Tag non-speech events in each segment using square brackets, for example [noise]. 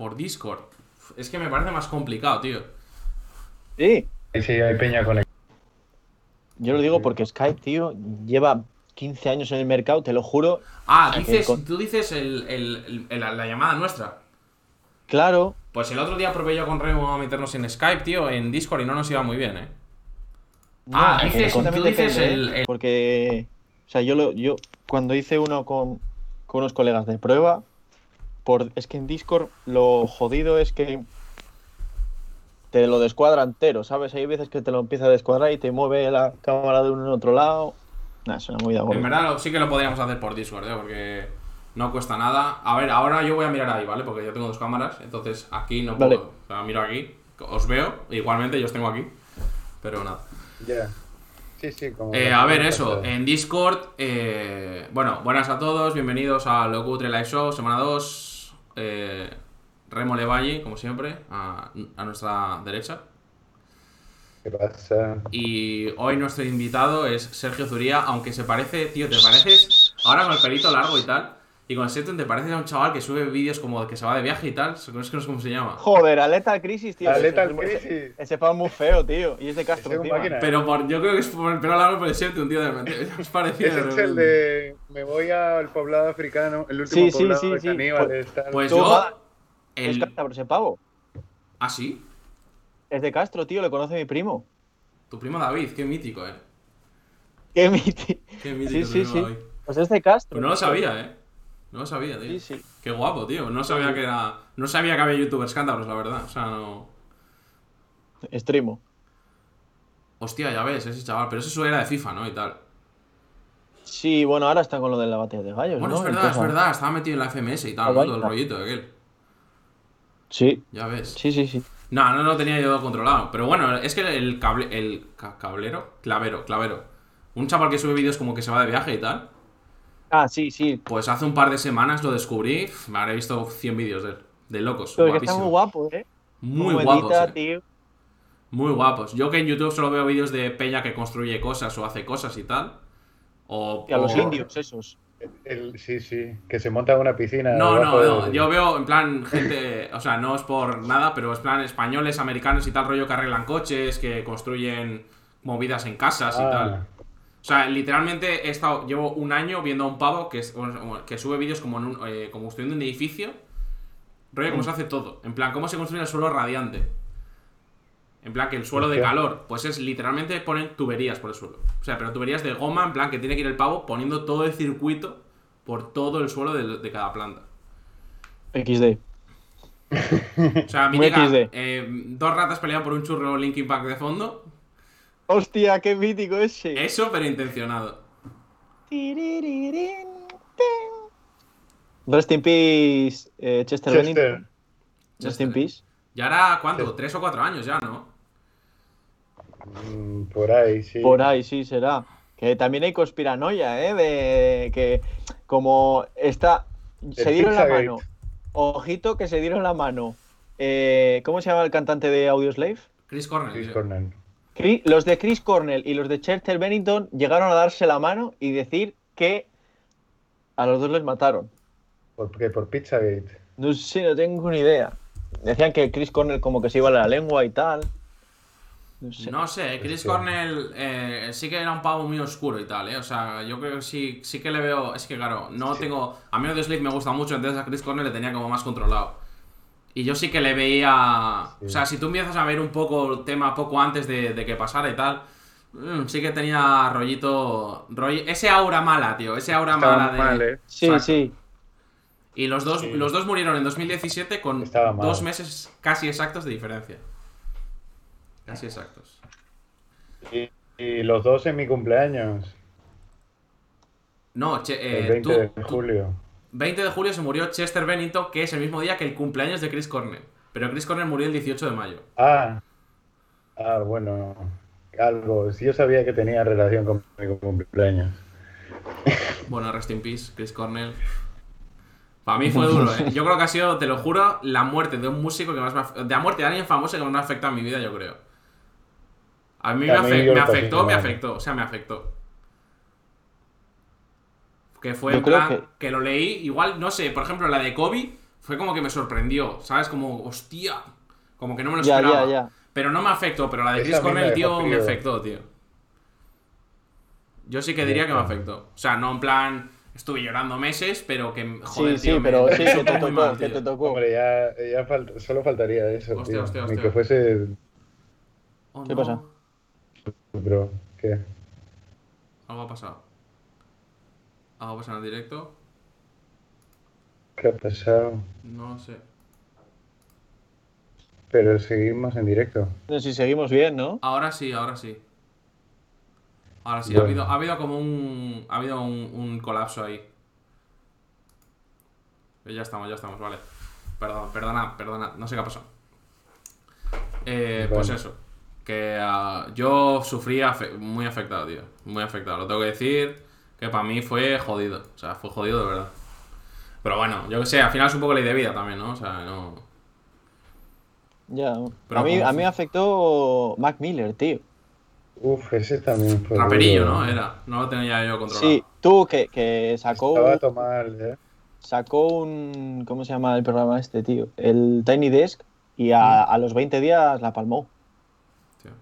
Por Discord. Es que me parece más complicado, tío. Sí. Sí, sí, hay peña conectada. Yo lo digo porque Skype, tío, lleva 15 años en el mercado, te lo juro. Ah, dices, con- tú dices el, el- el- la, la llamada nuestra. Claro. Pues el otro día probé yo con Remo a meternos en Skype, tío, en Discord y no nos iba muy bien, ¿eh? Ah, dices- tú dices depende, el- ¿eh? el- Porque, o sea, yo, lo, yo cuando hice uno con, con unos colegas de prueba, por, es que en Discord lo jodido es que te lo descuadra entero, ¿sabes? Hay veces que te lo empieza a descuadrar y te mueve la cámara de uno en otro lado. Nah, es una movida. En verdad sí que lo podríamos hacer por Discord, ¿eh? Porque no cuesta nada. A ver, ahora yo voy a mirar ahí, ¿vale? Porque yo tengo dos cámaras, entonces aquí no puedo. Vale. O sea, miro aquí, os veo, igualmente yo os tengo aquí. Pero nada. Ya. Sí, sí, como. Eh, a ver, eso, en Discord, eh, bueno, buenas a todos, bienvenidos a Locutre Live Show, semana 2, eh, Remo Levalle, como siempre, a, a nuestra derecha. ¿Qué pasa? Y hoy nuestro invitado es Sergio Zuría, aunque se parece, tío, te pareces, ahora con el pelito largo y tal, y con el setting te pareces a un chaval que sube vídeos como que se va de viaje y tal, no es que no sé cómo se llama. Joder, a Lethal Crisis, tío. A Lethal Ese- Crisis. Ese fan muy feo, tío. Y es de Castro, es tío. máquina. Pero por, yo creo que es por el pelo largo por el setting, tío, de repente. Es parecido. Ese de es el de. Me voy al poblado africano. El último Sí, sí, poblado sí, de sí. caníbales. tal. Pues Tú, yo. va- Es El... Castro ese pavo. ¿Ah, sí? Es de Castro, tío. Le conoce mi primo. Tu primo David, qué mítico, eh. Qué miti. Qué mítico Sí, sí, sí. David. Pues es de Castro. Pues no lo sabía, eh. No lo sabía, tío. Sí, sí. Qué guapo, tío. No sabía que era. No sabía que había youtubers cántabros, la verdad. O sea, no. Extremo. Hostia, ya ves, ese chaval. Pero eso era de FIFA, ¿no? Y tal. Sí, bueno, ahora está con lo de la batalla de gallos, Bueno, ¿no? es verdad, es verdad. Estaba metido en la FMS y tal, ¿no? Todo el rollito de aquel. Sí, Ya ves. sí, sí, sí. No, no lo tenía yo controlado. Pero bueno, es que el cable. El ca- cablero. Clavero, clavero. Un chaval que sube vídeos como que se va de viaje y tal. Ah, sí, sí. Pues hace un par de semanas lo descubrí. Me habré visto 100 vídeos de él. De locos. Pero que está muy guapo, ¿eh? Muy Como guapos. edita, eh. tío. Muy guapos. Yo que en YouTube solo veo vídeos de Peña que construye cosas o hace cosas y tal. O, Y a los indios, esos. El- sí, sí. Que se monta una piscina. No, no, no. Yo veo en plan gente. O sea, no es por nada, pero es plan españoles, americanos y tal rollo que arreglan coches, que construyen movidas en casas y Ah, tal. O sea, literalmente he estado, llevo un año viendo a un pavo que, es- que sube vídeos como, en un, eh, como construyendo un edificio. Rollo cómo se hace todo. En plan, cómo se construye el suelo radiante. En plan, que el suelo de calor, pues es literalmente ponen tuberías por el suelo. O sea, pero tuberías de goma, en plan que tiene que ir el pavo poniendo todo el circuito por todo el suelo de, de cada planta. XD. O sea, [laughs] XD. eh, dos ratas pelean por un churro Linkin Park de fondo. Hostia, qué mítico ese. Eso, pero intencionado. Rest in peace, eh, Chester, Chester. Bennington. Rest in Chester. peace. Ya era, ¿cuánto? Tres o cuatro años ya, ¿no? Mm, Por ahí, sí. Por ahí, sí, será. Que también hay conspiranoia, ¿eh? De que como está... Se dieron la mano. Ojito que se dieron la mano. Eh, ¿Cómo se llama el cantante de Audioslave? Chris Cornell. Chris. Cornell. Los de Chris Cornell y los de Chester Bennington llegaron a darse la mano y decir que a los dos les mataron. ¿Por qué? Por Pizzagate. No sé, no tengo ni idea. Decían que Chris Cornell como que se iba a la lengua y tal. No sé. No sé, Chris. Cornell eh, sí que era un pavo muy oscuro y tal, ¿eh? O sea, yo creo que sí, sí que le veo. Es que, claro, no Sí. tengo. A mí de Slave me gusta mucho, entonces a Chris Cornell le tenía como más controlado. Y yo sí que le veía. Sí. O sea, si tú empiezas a ver un poco el tema poco antes de, de que pasara y tal. mm, sí que tenía rollito. roll- ese aura mala, tío. Ese aura Estaba mala de. mal, ¿eh? Sí, sí. Y los dos, Sí. los dos murieron en 2017 con dos meses casi exactos de diferencia. Casi exactos. Y, y los dos en mi cumpleaños. No, che, El eh, 20 tú- de tú- julio. 20 de julio se murió Chester Bennington, que es el mismo día que el cumpleaños de Chris Cornell. Pero Chris Cornell murió el 18 de mayo. Ah. Ah, bueno. Algo. Sí, yo sabía que tenía relación con mi cumpleaños. Bueno, rest in peace, Chris Cornell. Para mí fue duro, ¿eh? Yo creo que ha sido, te lo juro, la muerte de un músico que más me af- De la muerte de alguien famoso que más me afecta en mi vida, yo creo. A mí me, mí afe- afectó, me afectó. O sea, me afectó. Que fue en plan que- que... lo leí, igual, no sé, por ejemplo, la de Kobe, fue como que me sorprendió, ¿sabes? Como, hostia, como que no me lo esperaba. ya, ya. Pero no me afectó, pero la de Chris Cornell, tío, me afectó, tío. Yo sí que diría que me afectó. O sea, no en plan, estuve llorando meses, pero que, joder, sí, tío, sí, me- pero me sí, que te muy tocó, mal, que te tocó. Hombre, ya, ya fal- solo faltaría eso, Hostia, tío. hostia, Ni hostia. que fuese Oh, ¿Qué no. pasa? bro. ¿Qué? Algo ha pasado. Algo ha pasado en el directo. ¿Qué ha pasado? No sé. Pero seguimos en directo. No si seguimos bien, ¿no? Ahora sí, ahora sí. Ahora sí, ha, habido, ha habido como un. Ha habido un, un colapso ahí. Eh, Ya estamos, ya estamos, vale. Perdón, perdona, perdona, no sé qué ha pasado. Eh, Pues eso. Que ah, yo sufrí afe- muy afectado, tío. Muy afectado. Lo tengo que decir. Que para mí fue jodido. O sea, fue jodido de verdad. Pero bueno, yo que sé, al final es un poco ley de vida también, ¿no? O sea, no. Ya. Pero a mí, a mí me afectó Mac Miller, tío. Uf, ese también fue. Raperillo, duro. ¿no? Era. No lo tenía yo controlado. Sí, tú que, que sacó, Estaba todo mal, ¿eh? sacó un. ¿Cómo se llama el programa este, tío? El Tiny Desk y a, a los 20 días la palmó. Tío.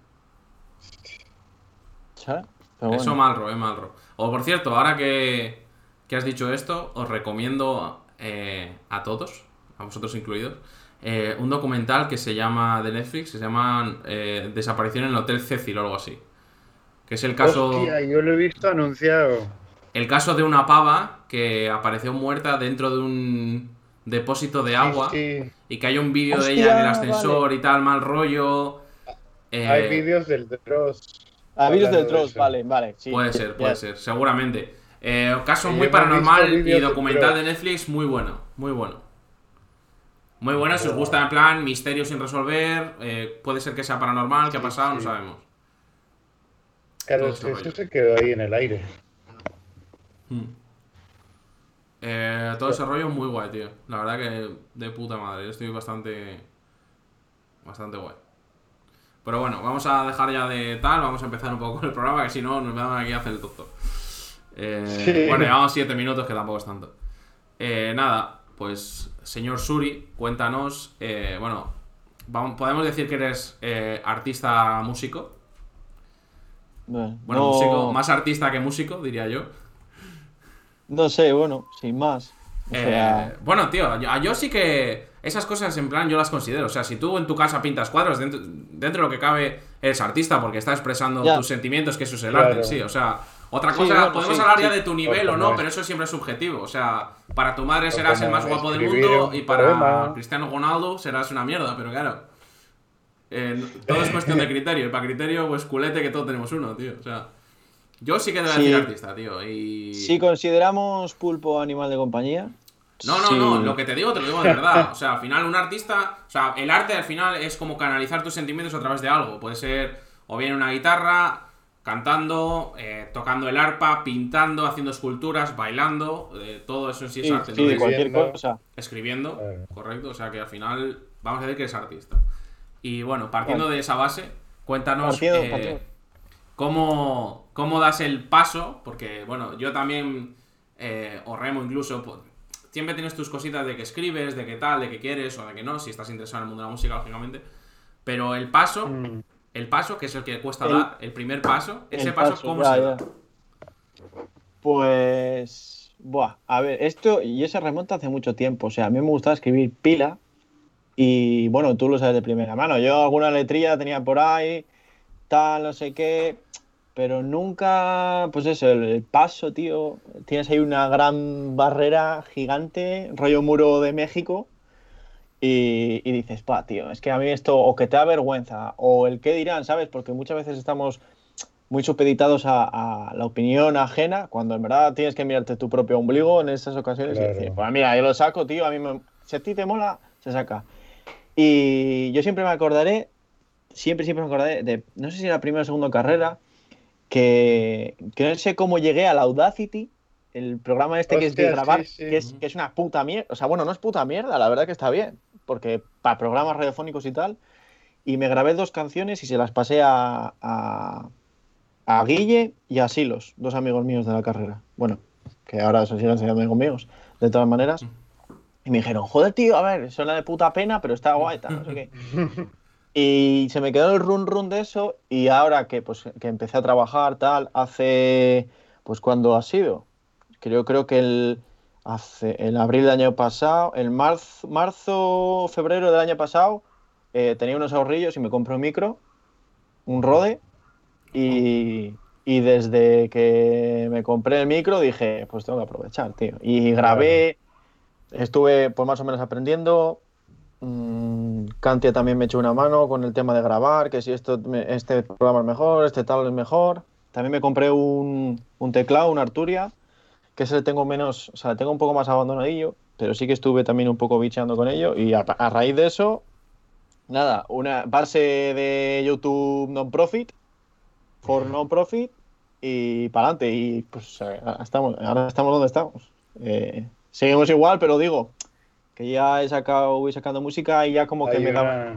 ¿Sabes? Pero Eso bueno. Malro, eh, Malro. O por cierto, ahora que, que has dicho esto, os recomiendo eh, a todos, a vosotros incluidos, eh, un documental que se llama de Netflix, que se llama eh, Desaparición en el Hotel Cecil o algo así. Que es el caso, Hostia, yo lo he visto anunciado. el caso de una pava que apareció muerta dentro de un depósito de agua Sí, sí. y que hay un vídeo de ella en el ascensor y tal, mal rollo. Eh, Hay vídeos del Dross. Ah, virus del hablando de Troll, eso. vale, vale. Sí, Puede ser, ya. puede ser, seguramente. Eh, caso Sí, muy paranormal y documental de Netflix muy bueno, muy bueno. Muy bueno, si os gusta en plan misterio sin resolver, eh, puede ser que sea paranormal, qué ha Sí, pasado, no sabemos. Claro, es eso se quedó ahí en el aire. Hmm. Eh, todo ese rollo muy guay, tío. La verdad que de puta madre, yo estoy bastante... Bastante guay. Pero bueno, vamos a dejar ya de tal, vamos a empezar un poco con el programa, que si no nos van aquí a hacer el doctor. Eh, Sí. Bueno, llevamos 7 minutos, que tampoco es tanto. Eh, nada, pues señor Suri, cuéntanos, eh, bueno, vamos- podemos decir que eres artista músico. Bueno, Bueno, no, músico, más artista que músico, diría yo. no sé, bueno, sin más. O sea, bueno, tío, yo, yo sí que esas cosas en plan yo las considero. O sea, si tú en tu casa pintas cuadros, dentro, dentro de lo que cabe eres artista porque está expresando Ya. tus sentimientos, que eso es el Claro. arte en sí. O sea, otra Sí, cosa, bueno, podemos sí, hablar sí. ya de tu nivel Por o no, pero eso siempre es subjetivo. O sea, para tu madre O serás el más guapo del mundo un y para. Cristiano Ronaldo serás una mierda, pero claro. eh, todo es cuestión de [laughs] criterio. Y para criterio, pues culete que todos tenemos uno, tío. O sea, yo sí que debo Sí. decir artista, tío. Y... si consideramos pulpo animal de compañía. No, no, sí. no, lo que te digo te lo digo de verdad. [laughs] O sea, al final un artista, o sea, el arte al final es como canalizar tus sentimientos a través de algo. Puede ser o bien una guitarra, cantando, eh, tocando el arpa, pintando, haciendo esculturas, bailando, eh, todo eso en sí es Sí, arte. sí, Entonces, cualquier Escribiendo. cosa. escribiendo, Claro. correcto. O sea que al final vamos a decir que eres artista. Y bueno, partiendo de esa base, cuéntanos Partiendo- eh, cómo, cómo das el paso, porque bueno, yo también, eh, o Remo incluso, pues, siempre tienes tus cositas de que escribes, de que tal, de que quieres o de que no, si estás interesado en el mundo de la música, lógicamente. Pero el paso, Mm. el paso, que es el que cuesta El- dar, el primer paso, ese paso, paso, ¿cómo ya, se ya. da? Pues. Buah, a ver, esto. Y se remonta hace mucho tiempo. O sea, a mí me gustaba escribir pila. Y bueno, tú lo sabes de primera mano. Yo alguna letrilla tenía por ahí, tal, no sé qué. Pero nunca, pues eso, el, paso, tío. Tienes ahí una gran barrera gigante, rollo muro de México. Y, y dices, pa, tío, es que a mí esto, o que te da vergüenza, o el qué dirán, ¿sabes? Porque muchas veces estamos muy supeditados a, a la opinión ajena, cuando en verdad tienes que mirarte tu propio ombligo en esas ocasiones Claro. y decir, pues mira, yo lo saco, tío, a mí me- si a ti te mola, se saca. Y yo siempre me acordaré, siempre, siempre me acordaré de, no sé si era primera o segunda carrera, que, que no sé cómo llegué a la Audacity, el programa este que es de grabar, sí, sí. Que, es, que es una puta mierda, o sea, bueno, no es puta mierda, la verdad que está bien, porque para programas radiofónicos y tal, y me grabé dos canciones y se las pasé a, a, a Guille y a Silos, dos amigos míos de la carrera. Bueno, que ahora se siguen siendo amigos míos, de todas maneras. Y me dijeron, joder, tío, a ver, suena de puta pena, pero está guay, tal, no sé qué. [laughs] Y se me quedó el run run de eso y ahora que, pues, que empecé a trabajar, tal, hace, pues, ¿cuándo ha sido? Creo, creo que el, hace, el abril del año pasado, el marzo, marzo febrero del año pasado, eh, tenía unos ahorrillos y me compré un micro, un Rode, y, y desde que me compré el micro dije, pues tengo que aprovechar, tío. Y grabé, estuve pues más o menos aprendiendo. Mm, Kantia también me echó una mano con el tema de grabar, que si esto, este programa es mejor, este tal es mejor. También me compré un, un teclado, un Arturia, que ese le tengo menos, o sea, le tengo un poco más abandonadillo, pero sí que estuve también un poco bicheando con ello. Y a, a raíz de eso, nada, una base de YouTube non-profit, for non-profit, y para adelante. Y pues eh, ahora estamos, ahora estamos donde estamos. Eh, seguimos igual, pero digo que ya he sacado, voy sacando música y ya como que Hay me da, una-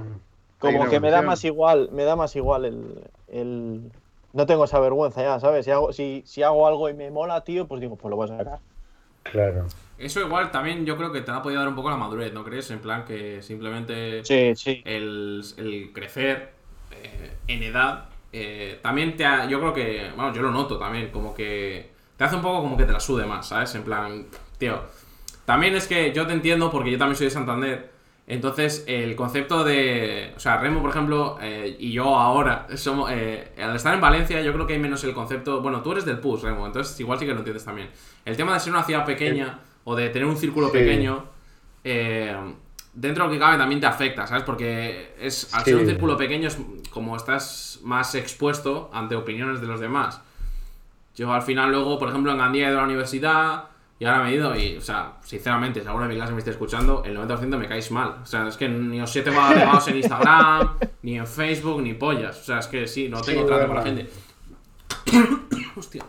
hay como que me da más igual, me da más igual el, el- no tengo esa vergüenza ya, ¿sabes? Si hago, si, si hago algo y me mola, tío, pues digo, pues lo voy a sacar. Claro. Eso igual también yo creo que te ha podido dar un poco la madurez, ¿no crees? En plan que simplemente Sí, sí. el, el crecer eh, en edad eh, también te ha, yo creo que, bueno, yo lo noto también, como que te hace un poco como que te la sude más, ¿sabes? En plan, tío, también es que yo te entiendo porque yo también soy de Santander, entonces el concepto de, o sea, Remo, por ejemplo, eh, y yo ahora, somos, eh, al estar en Valencia yo creo que hay menos el concepto, bueno, tú eres del PUS, Remo, entonces igual sí que lo entiendes también. El tema de ser una ciudad pequeña o de tener un círculo Sí. pequeño, eh, dentro de lo que cabe también te afecta, ¿sabes? Porque es, al ser Sí. un círculo pequeño es como estás más expuesto ante opiniones de los demás. Yo al final luego, por ejemplo, en Gandía he ido a la universidad y ahora me he ido y, o sea, sinceramente, si alguno de mi clase me esté escuchando, el 90% me caéis mal. O sea, es que ni os he tengo agregados en Instagram, [laughs] ni en Facebook, ni pollas. O sea, es que sí, no tengo Sí, trato con la gente. [coughs] Hostia.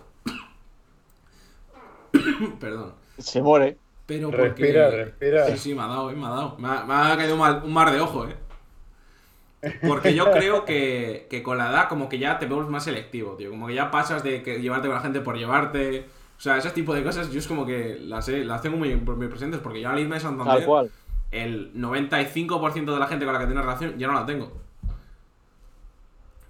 [coughs] Perdón. Se muere. Pero porque... Respira, respira. Sí, sí, me ha dado, eh, me ha dado. Me ha, me ha caído un, mal- un mar de ojo, eh. Porque yo creo que, que con la edad como que ya te vuelves más selectivo, tío. Como que ya pasas de que llevarte con la gente por llevarte. O sea, ese tipo de cosas yo es como que las, he- las tengo muy, muy presentes porque yo al irme a Tal Santander, cual. el 95% de la gente con la que tengo relación ya no la tengo.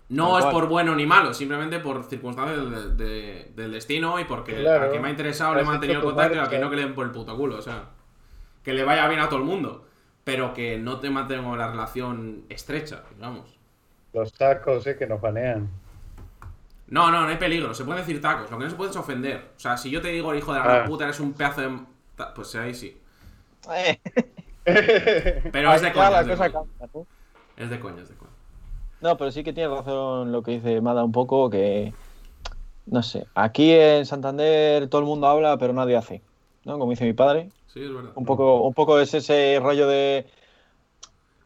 No Tal es cual. por bueno ni malo, simplemente por circunstancias del, de- del destino y porque Claro. al que me ha interesado le he mantenido contacto y marca. que no que le den por el puto culo, o sea. Que le vaya bien a todo el mundo, pero que no te mantengo la relación estrecha, digamos. Los tacos, eh, que nos banean. No, no, no hay peligro, se pueden decir tacos, lo que no se puede es ofender. O sea, si yo te digo, hijo de la gran puta, eres un pedazo de. Pues ahí sí. Eh, Pero es de coña, es de coña. cambia, ¿no? Es de coña, es de coña. No, pero sí que tienes razón lo que dice Mada un poco, que no sé, aquí en Santander todo el mundo habla, pero nadie hace, ¿no? Como dice mi padre, Sí, es verdad. un poco, un poco es ese rollo de,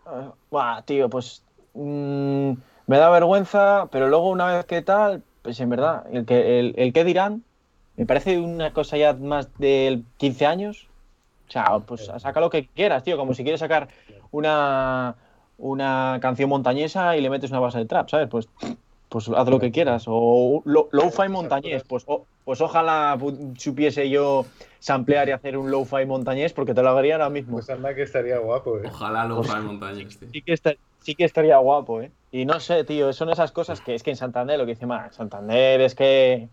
ah, "Buah, tío, pues mm, me da vergüenza, pero luego una vez que tal, pues en verdad, el que, el, el que dirán, me parece una cosa ya más de 15 años. O sea, pues saca lo que quieras, tío, como si quieres sacar una, una canción montañesa y le metes una base de trap, ¿sabes? Pues, pues haz lo que quieras. O lo- lo-fi montañés, pues, o- pues ojalá supiese yo samplear y hacer un lo-fi montañés porque te lo haría ahora mismo. Pues anda que estaría guapo, eh. Ojalá lo de montañas, tío. Sí que, esta- sí que estaría guapo, ¿eh? Y no sé, tío, son esas cosas que es que en Santander, lo que dice más, Santander es que...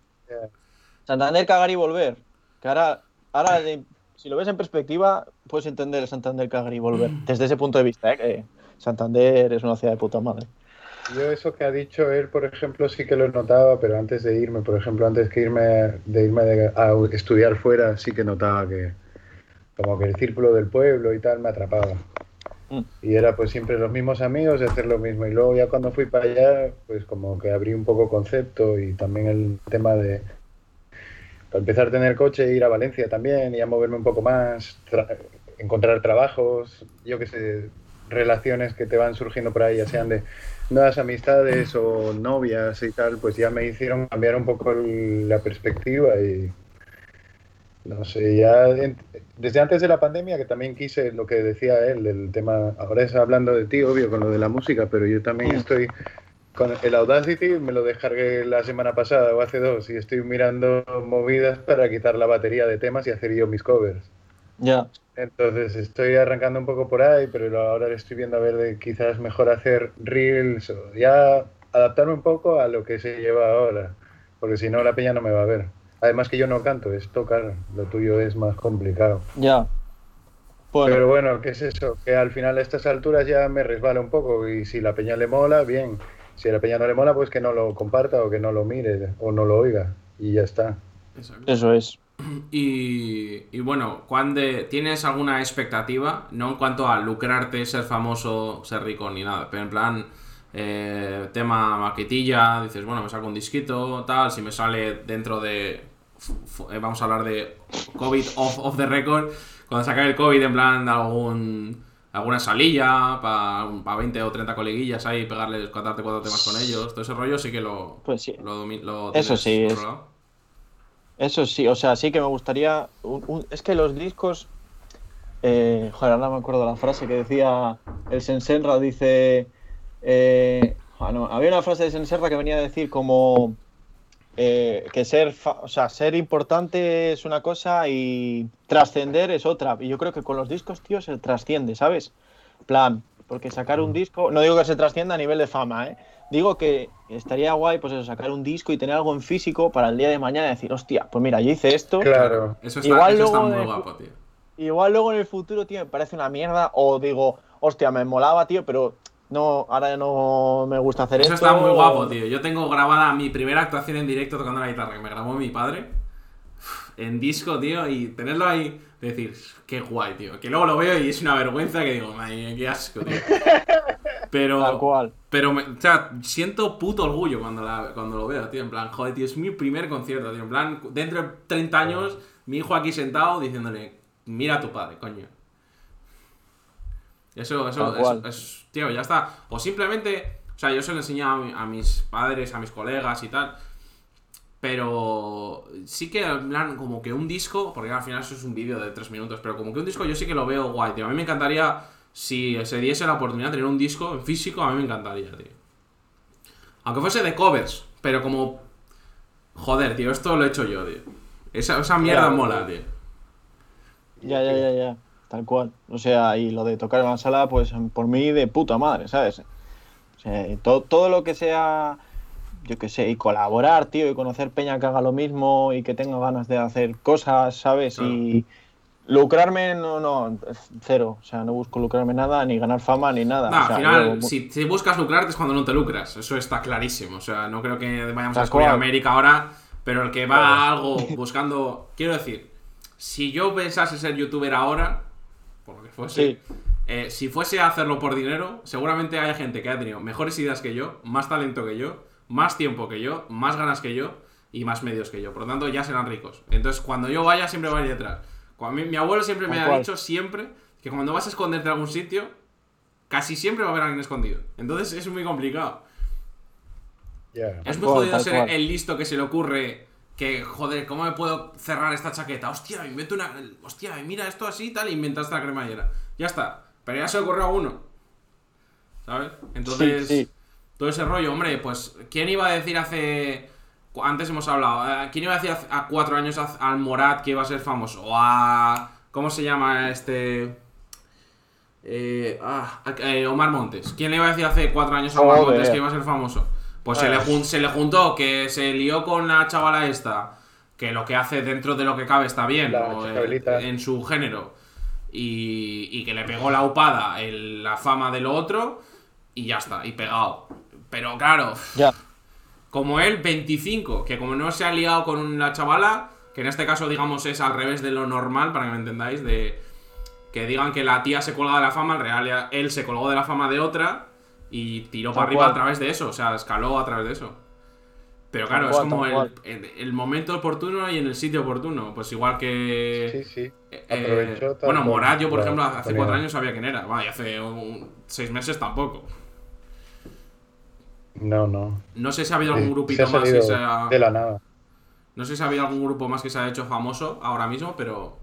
Santander cagar y volver. Que ahora, ahora de- si lo ves en perspectiva, puedes entender el Santander cagar y volver. Desde ese punto de vista, ¿eh? Que Santander es una ciudad de puta madre. Yo eso que ha dicho él, por ejemplo, sí que lo notaba, pero antes de irme, por ejemplo, antes que irme de irme de- a estudiar fuera, sí que notaba que como que el círculo del pueblo y tal me atrapaba. Y era pues siempre los mismos amigos y hacer lo mismo. Y luego ya cuando fui para allá, pues como que abrí un poco concepto y también el tema de para empezar a tener coche, ir a Valencia también y a moverme un poco más, tra- encontrar trabajos, yo qué sé, relaciones que te van surgiendo por ahí, ya sean de nuevas amistades o novias y tal, pues ya me hicieron cambiar un poco la perspectiva y no sé, ya en- desde antes de la pandemia que también quise lo que decía él, del tema, ahora es hablando de ti, obvio, con lo de la música, pero yo también Mm. estoy con el Audacity, me lo descargué la semana pasada o hace dos y estoy mirando movidas para quitar la batería de temas y hacer yo mis covers. Ya. Entonces estoy arrancando un poco por ahí, pero ahora estoy viendo a ver de quizás mejor hacer reels o ya adaptarme un poco a lo que se lleva ahora, porque si no la peña no me va a ver. Además que yo no canto, es tocar, lo tuyo es más complicado. Ya. Bueno, Pero bueno, ¿qué es eso? Que al final a estas alturas ya me resbala un poco y si la peña le mola, bien. Si a la peña no le mola, pues que no lo comparta o que no lo mire o no lo oiga y ya está. Exacto. eso es. Y, y bueno, ¿cuándo ¿tienes alguna expectativa? No en cuanto a lucrarte, ser famoso, ser rico ni nada, pero en plan, eh, tema maquetilla, dices, bueno, me saco un disquito, tal, si me sale dentro de, vamos a hablar de COVID off, off the record, cuando sacar el COVID en plan algún, alguna salilla, para 20 o 30 coleguillas ahí, pegarles, cantarte cuatro temas con ellos, todo ese rollo sí que lo, Pues sí. lo, domi- lo Eso sí, es-. Eso sí, o sea, sí que me gustaría. un- un- es que los discos. eh, joder, ahora me acuerdo la frase que decía el Sensenra, dice. eh, ah, no, había una frase de Sensenra que venía a decir como. Eh, que ser, fa- o sea, ser importante es una cosa y trascender es otra. Y yo creo que con los discos, tío, se trasciende, ¿sabes? Plan, porque sacar un disco, no digo que se trascienda a nivel de fama, ¿eh? Digo que estaría guay, pues eso, sacar un disco y tener algo en físico para el día de mañana decir, hostia, pues mira, yo hice esto. Claro. Eso está, Igual eso está luego muy guapo, tío. Igual luego en el futuro, tío, me parece una mierda. O digo, hostia, me molaba, tío, pero no, ahora no me gusta hacer Eso esto. está muy guapo, tío. Yo tengo grabada mi primera actuación en directo tocando la guitarra que me grabó mi padre en disco, tío, y tenerlo ahí, decir, qué guay, tío. Que luego lo veo y es una vergüenza que digo, madre qué asco, tío. [laughs] Tal Pero, cual. pero, me- o sea, siento puto orgullo cuando, la- cuando lo veo, tío. En plan, joder, tío, es mi primer concierto, tío. En plan, dentro de 30 años, mi hijo aquí sentado diciéndole, mira a tu padre, coño. Eso, eso, eso, es- tío, ya está. O simplemente, o sea, yo se lo enseño a, mi- a mis padres, a mis colegas y tal. Pero sí que, en plan, como que un disco, porque al final eso es un vídeo de tres minutos, pero como que un disco yo sí que lo veo guay, tío. A mí me encantaría, si se diese la oportunidad de tener un disco en físico, a mí me encantaría, tío. Aunque fuese de covers, pero como... Joder, tío, esto lo he hecho yo, tío. Esa, esa mierda mola, tío. Ya, ya, ya, ya. Tal cual. O sea, y lo de tocar en la sala, pues por mí de puta madre, ¿sabes? O sea, y to- todo lo que sea, yo qué sé, y colaborar, tío, y conocer peña que haga lo mismo y que tenga ganas de hacer cosas, ¿sabes? Y lucrarme, no, no, cero. O sea, no busco lucrarme nada, ni ganar fama, ni nada. Nah, O sea, al final, yo- si, si buscas lucrarte es cuando no te lucras. Eso está clarísimo. O sea, no creo que vayamos a descubrir. América ahora. Pero el que va a algo buscando. Quiero decir, si yo pensase ser youtuber ahora, fuese, Sí. eh, si fuese a hacerlo por dinero, seguramente haya gente que haya tenido mejores ideas que yo, más talento que yo, más tiempo que yo, más ganas que yo y más medios que yo. Por lo tanto, ya serán ricos. Entonces, cuando yo vaya, siempre va a ir detrás. Cuando mi, mi abuelo siempre me ha dicho, siempre, que cuando vas a esconderte en algún sitio, casi siempre va a haber alguien escondido. Entonces es muy complicado. Es muy jodido ser cual. el listo que se le ocurre que, joder, ¿cómo me puedo cerrar esta chaqueta? Hostia, me invento una. Hostia, mira esto así y tal, e inventaste la cremallera. Ya está. Pero ya se ocurrió a uno. ¿Sabes? Entonces, Sí, sí. todo ese rollo, hombre, pues, ¿quién iba a decir hace. Antes hemos hablado, eh, ¿quién iba a decir hace- a cuatro años al Morat que iba a ser famoso? O a. ¿Cómo se llama este.? Eh, ah, eh, Omar Montes. ¿Quién le iba a decir hace cuatro años a Omar. Montes que iba a ser famoso? Pues se le, jun- se le juntó que se lió con la chavala esta, que lo que hace dentro de lo que cabe está bien, La o, eh, en su género, y, y que le pegó la upada el- la fama de lo otro, y ya está, y pegado. Pero claro, Ya. como él, 25, que como no se ha liado con la chavala, que en este caso, digamos, es al revés de lo normal, para que me entendáis, de que digan que la tía se cuelga de la fama, en realidad él se colgó de la fama de otra y tiró para arriba cual. a través de eso, o sea, escaló a través de eso. Pero claro, cual, es como el, cual. el- el momento oportuno y en el sitio oportuno. Pues igual que. Sí, sí. eh, bueno. Morat, yo por Claro, ejemplo, hace ponía. cuatro años sabía quién era. Vaya, hace un- seis meses tampoco. No, no. No sé si ha habido algún grupito se ha más que se ha- de la nada. No sé si ha habido algún grupo más que se ha hecho famoso ahora mismo, pero.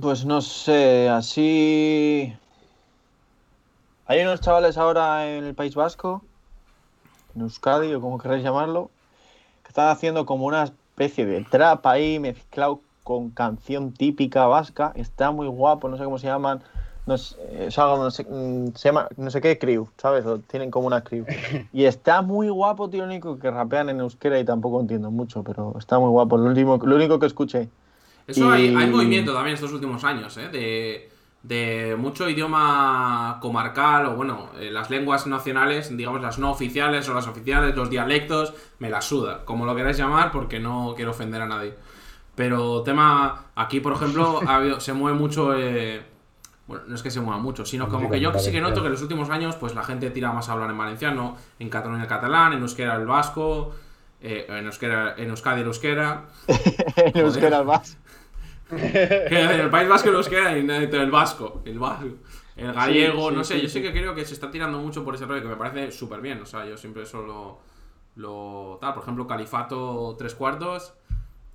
Pues no sé, así. Hay unos chavales ahora en el País Vasco, en Euskadi o como queréis llamarlo, que están haciendo como una especie de trap ahí mezclado con canción típica vasca. Está muy guapo, no sé cómo se llaman. No sé, es algo, no sé, mm, se llama, no sé qué crew, ¿sabes? Lo tienen como una crew. [laughs] Y está muy guapo, tío, Nico, que rapean en euskera y tampoco entiendo mucho, pero está muy guapo. Lo, último, lo único que escuché. Eso hay, movimiento también estos últimos años, ¿eh? De, de mucho idioma comarcal o, bueno, eh, las lenguas nacionales, digamos las no oficiales o las oficiales, los dialectos, me la suda, como lo queráis llamar, porque no quiero ofender a nadie. Pero tema, aquí por ejemplo, ha se mueve mucho, eh, bueno, no es que se mueva mucho, sino como que yo sí que noto que en los últimos años, pues la gente tira más a hablar en valenciano, en catalán el catalán, en euskera el vasco, eh, en, euskera, en euskadi el euskera. [laughs] en euskera más. Que [laughs] en el País Vasco y en el vasco, el vasco, el gallego, sí, no sé, sí, yo sí sí. que creo que se está tirando mucho por ese rollo que me parece súper bien, o sea, yo siempre eso lo, lo- tal, por ejemplo, Califato tres cuartos.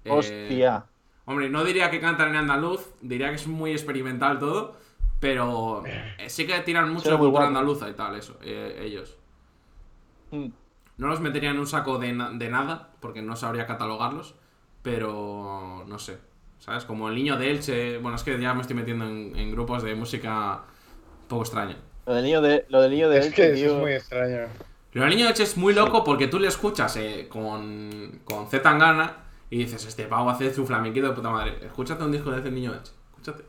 eh, Hostia. hombre, no diría que cantan en andaluz, diría que es muy experimental todo, pero eh, sí que tiran mucho cultura guapo. andaluza y tal, eso, eh, ellos. Mm. No los metería en un saco de, na- de nada, porque no sabría catalogarlos, pero no sé. ¿Sabes? Como el niño de Elche. Bueno, es que ya me estoy metiendo en, en grupos de música un poco extraña. Lo del niño de, lo del niño de Es Elche, que eso tío. es muy extraño. Pero el niño de Elche es muy loco porque tú le escuchas eh, con, con Z Tangana y dices, este pavo hace su flamenquito de puta madre. Escúchate un disco de ese niño de Elche. Escúchate.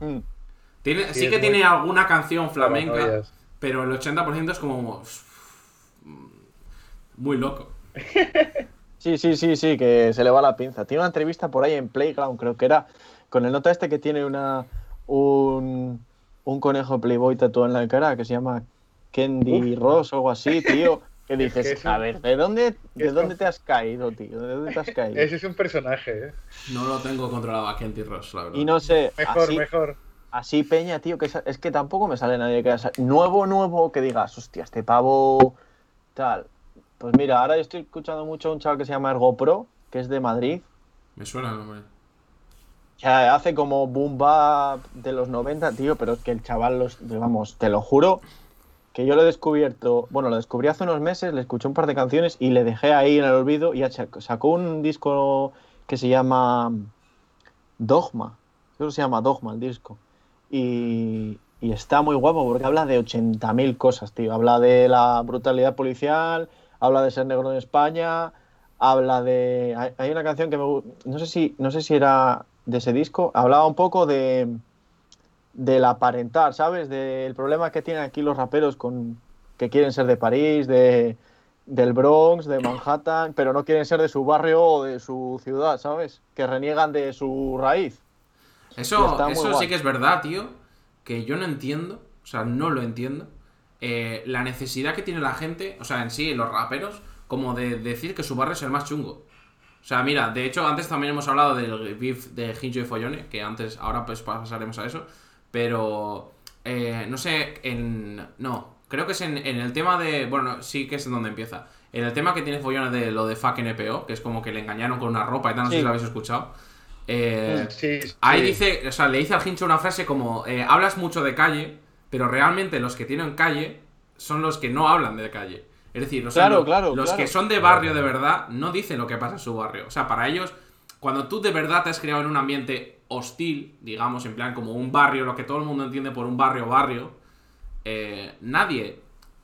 Mm. Tiene, sí, Sí, es que muy- tiene alguna canción flamenca, pero el 80% es como... Muy loco. [laughs] Sí, sí, sí, sí, que se le va la pinza. Tiene una entrevista por ahí en Playground, creo que era, con el nota este que tiene una un, un conejo Playboy tatuado en la cara que se llama Candy Ross o algo así, tío. Que dices, que eso- a ver, ¿de dónde, de dónde te has caído, tío? ¿De dónde te has caído? Ese es un personaje, ¿eh? No lo tengo controlado a Kenty Ross, la verdad. Y no sé, Mejor, así, mejor. así Peña, tío, que es, es que tampoco me sale nadie que sa- nuevo, nuevo, que digas, hostia, este pavo, tal. Pues mira, ahora yo estoy escuchando mucho a un chaval que se llama Ergo Pro, que es de Madrid. Me suena el nombre. Sea, hace como boom bap de los 90, tío, pero es que el chaval, los, digamos, te lo juro, que yo lo he descubierto, bueno, lo descubrí hace unos meses, le escuché un par de canciones y le dejé ahí en el olvido y sac- sacó un disco que se llama Dogma, creo que se llama Dogma el disco. Y, y está muy guapo porque habla de 80.000 cosas, tío. Habla de la brutalidad policial, habla de ser negro en España, habla de... Hay, una canción que me... No sé, si, no sé si era de ese disco, hablaba un poco de del aparentar, ¿sabes? Del problema que tienen aquí los raperos con que quieren ser de París, de del Bronx, de Manhattan, pero no quieren ser de su barrio o de su ciudad, ¿sabes? Que reniegan de su raíz. Eso, eso guay. sí que es verdad, tío. Que yo no entiendo, o sea, no lo entiendo. Eh, la necesidad que tiene la gente, o sea, en sí, los raperos, como de decir que su barrio es el más chungo. O sea, mira, de hecho, antes también hemos hablado del beef de Hincho y Follone, que antes, ahora pues pasaremos a eso. Pero, eh, no sé, en. No, creo que es en, en el tema de. Bueno, sí que es en donde empieza. En el tema que tiene Follone de lo de fucking EPO, que es como que le engañaron con una ropa y tal, no sé si lo habéis escuchado. Eh, Sí, sí. Ahí dice, o sea, le dice al hincho una frase como, eh, hablas mucho de calle, pero realmente los que tienen calle son los que no hablan de calle. Es decir, sea, Claro, claro, los claro. que son de barrio de verdad no dicen lo que pasa en su barrio. O sea, para ellos, cuando tú de verdad te has creado en un ambiente hostil, digamos, en plan como un barrio, lo que todo el mundo entiende por un barrio barrio, eh, nadie,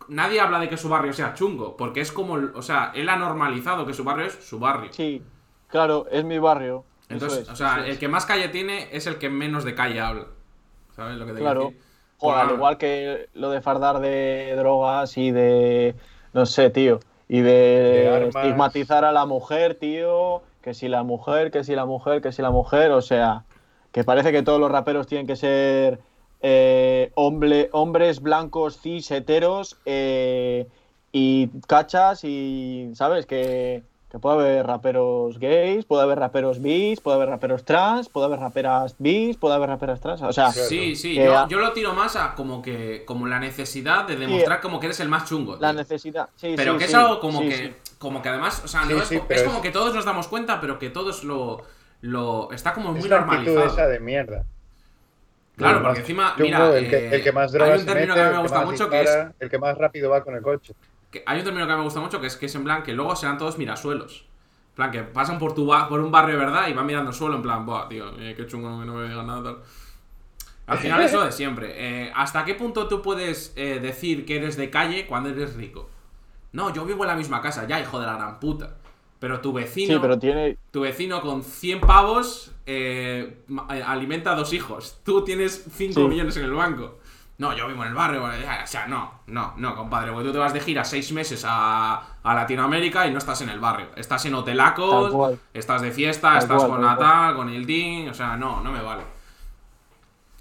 nadie habla de que su barrio sea chungo, porque es como, o sea, él ha normalizado que su barrio es su barrio. Sí, claro, es mi barrio. Entonces, es, o sea, el que más calle tiene es el que menos de calle habla. ¿Sabes lo que te Claro. decir? Joder, al igual que lo de fardar de drogas y de. No sé, tío. Y de, estigmatizar a la mujer, tío. Que si la mujer, que si la mujer, que si la mujer. O sea, que parece que todos los raperos tienen que ser eh, hombre- hombres blancos, cis, heteros eh, y cachas y, ¿sabes? Que, que puede haber raperos gays, puede haber raperos bis, puede haber raperos trans, puede haber raperas bis, puede haber raperas trans. O sea, Claro. Sí, sí, yo, a- yo lo tiro más a como que como la necesidad de demostrar como que eres el más chungo. La tío. necesidad. Sí, pero sí, que es sí, algo como sí, que sí. como que además, o sea, Sí, no es, sí, co- pero es como es- que todos nos damos cuenta, pero que todos lo lo está como muy Es la normalizado. esa de mierda. Claro, porque encima, chungo, mira, el, que, eh, el que más hay drogas un se término mete, que a mí me gusta mucho que es el que más rápido va con el coche. Que hay un término que a mí me gusta mucho que es que es en plan que luego serán todos mirasuelos. En plan, que pasan por, tu por un barrio, ¿verdad? Y van mirando el suelo, en plan, buah, tío, eh, qué chungo que no me digan nada, tal. Al final es lo de siempre. Eh, ¿Hasta qué punto tú puedes eh, decir que eres de calle cuando eres rico? No, yo vivo en la misma casa, ya, hijo de la gran puta. Pero tu vecino, Sí, pero tiene. tu vecino con 100 pavos eh, alimenta a dos hijos. Tú tienes 5 Sí. millones en el banco. No, yo vivo en el barrio. O sea, no, no, no, compadre. Porque tú te vas de gira seis meses a, a Latinoamérica y no estás en el barrio. Estás en hotelacos, estás de fiesta, Tal estás cual, con. Natal, con el DIN. O sea, no, no me vale.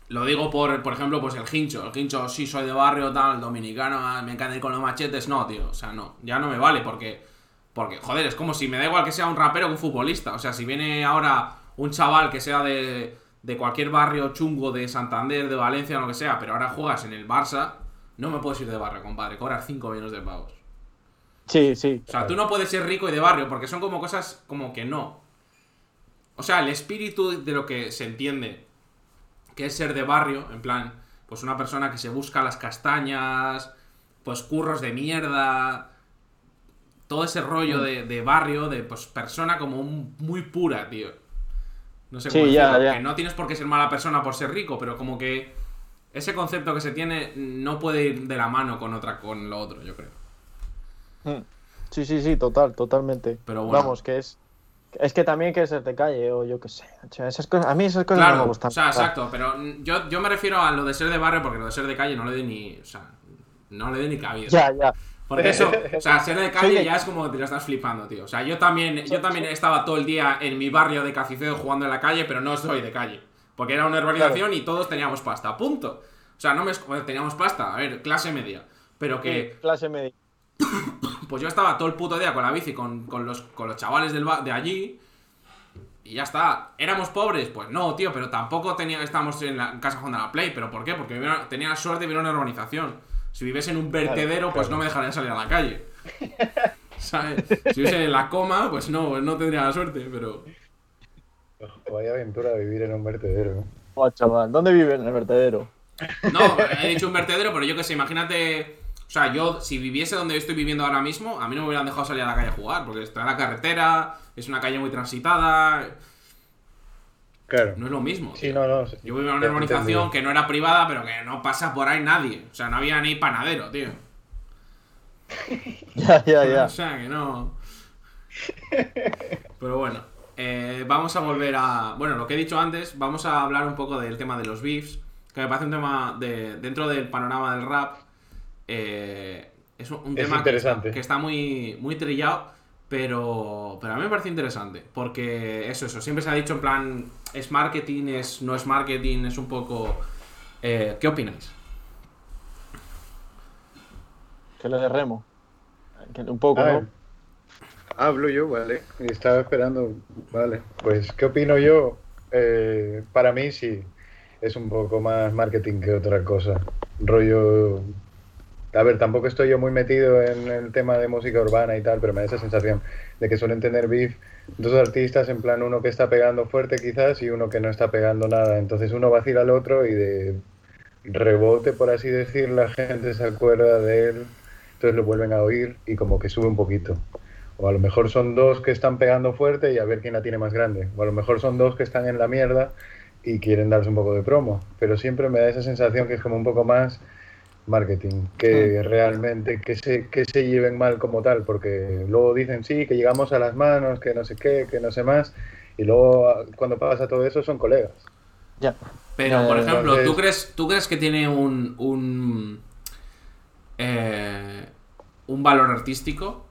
Lo digo por, por ejemplo, pues el hincho. El hincho, sí, soy de barrio, tal, dominicano, ah, me encanta ir con los machetes. No, tío, o sea, no, ya no me vale porque, porque, joder, es como si me da igual que sea un rapero que un futbolista. O sea, si viene ahora un chaval que sea de, de cualquier barrio chungo de Santander, de Valencia, lo que sea, pero ahora juegas en el Barça, no me puedes ir de barrio, compadre, cobras 5 millones de pavos. Sí, sí. O sea, tú no puedes ser rico y de barrio, porque son como cosas como que no. O sea, el espíritu de lo que se entiende que es ser de barrio, en plan, pues una persona que se busca las castañas, pues curros de mierda, todo ese rollo Mm. de, de barrio, de pues persona como un- muy pura, tío. No sé Sí, cómo ya, decirlo, ya. que no tienes por qué ser mala persona por ser rico, pero como que ese concepto que se tiene no puede ir de la mano con otra con lo otro, yo creo. Mm. Sí, sí, sí, total, totalmente. Pero bueno. Vamos, que es. Es que también que ser de calle, o yo qué sé. o sea, esas cosas, a mí esas cosas no Claro, me gustan. o sea, exacto, pero yo, yo me refiero a lo de ser de barrio porque lo de ser de calle no le doy ni, o sea, no le doy ni cabida. Ya, ya. Porque eso, o sea, ser de calle ya es como te lo estás flipando, tío. O sea, yo también, yo también estaba todo el día en mi barrio de Caciceo jugando en la calle, pero no soy de calle. Porque era una urbanización y todos teníamos pasta, punto. O sea, no me... teníamos pasta, a ver, clase media. Pero que, Sí, clase media. [coughs] pues yo estaba todo el puto día con la bici, con, con los, con los chavales del de allí. Y ya está. ¿Éramos pobres? Pues no, tío, pero tampoco tenía, estábamos en, la, en casa jugando a la Play. ¿Pero por qué? Porque tenía la suerte de vivir en una urbanización. Si viviese en un vertedero, pues no me dejarían salir a la calle. [laughs] ¿Sabes? Si viviese en la coma, pues no, pues no tendría la suerte, pero... Vaya aventura vivir en un vertedero. Oh, chaval, ¿dónde viven en el vertedero? No, he dicho un vertedero, pero yo que sé, imagínate... O sea, yo, si viviese donde estoy viviendo ahora mismo, a mí no me hubieran dejado salir a la calle a jugar, porque está en la carretera, es una calle muy transitada, Claro. no es lo mismo. Sí, no, no. Yo vivía en una urbanización que no era privada, pero que no pasa por ahí nadie. O sea, no había ni panadero, tío. [laughs] Ya, ya, ya. [laughs] O sea, que no. Pero bueno, eh, vamos a volver a. Bueno, lo que he dicho antes, vamos a hablar un poco del tema de los beefs, que me parece un tema de dentro del panorama del rap. eh, es un, un Es tema que interesante. está, que está muy, muy trillado, pero, pero a mí me parece interesante, porque eso, eso, siempre se ha dicho en plan, es marketing, es, no es marketing, es un poco... eh, ¿Qué opináis? Que le de remo. Que un poco, ¿no? Hablo yo, vale. Estaba esperando, vale. Pues, ¿qué opino yo? Eh, para mí sí, es un poco más marketing que otra cosa. Rollo... A ver, tampoco estoy yo muy metido en el tema de música urbana y tal, pero me da esa sensación de que suelen tener beef dos artistas, en plan uno que está pegando fuerte quizás y uno que no está pegando nada. Entonces uno vacila al otro y de rebote, por así decir, la gente se acuerda de él, entonces lo vuelven a oír y como que sube un poquito. O a lo mejor son dos que están pegando fuerte y a ver quién la tiene más grande. O a lo mejor son dos que están en la mierda y quieren darse un poco de promo. Pero siempre me da esa sensación que es como un poco más marketing, que realmente que se, que se lleven mal como tal, porque luego dicen sí, que llegamos a las manos, que no sé qué, que no sé más, y luego ah, cuando pasa todo eso son colegas. Ya. Pero, por ya, ejemplo, ¿tú crees, ¿tú crees que tiene un. un. eh, un valor artístico?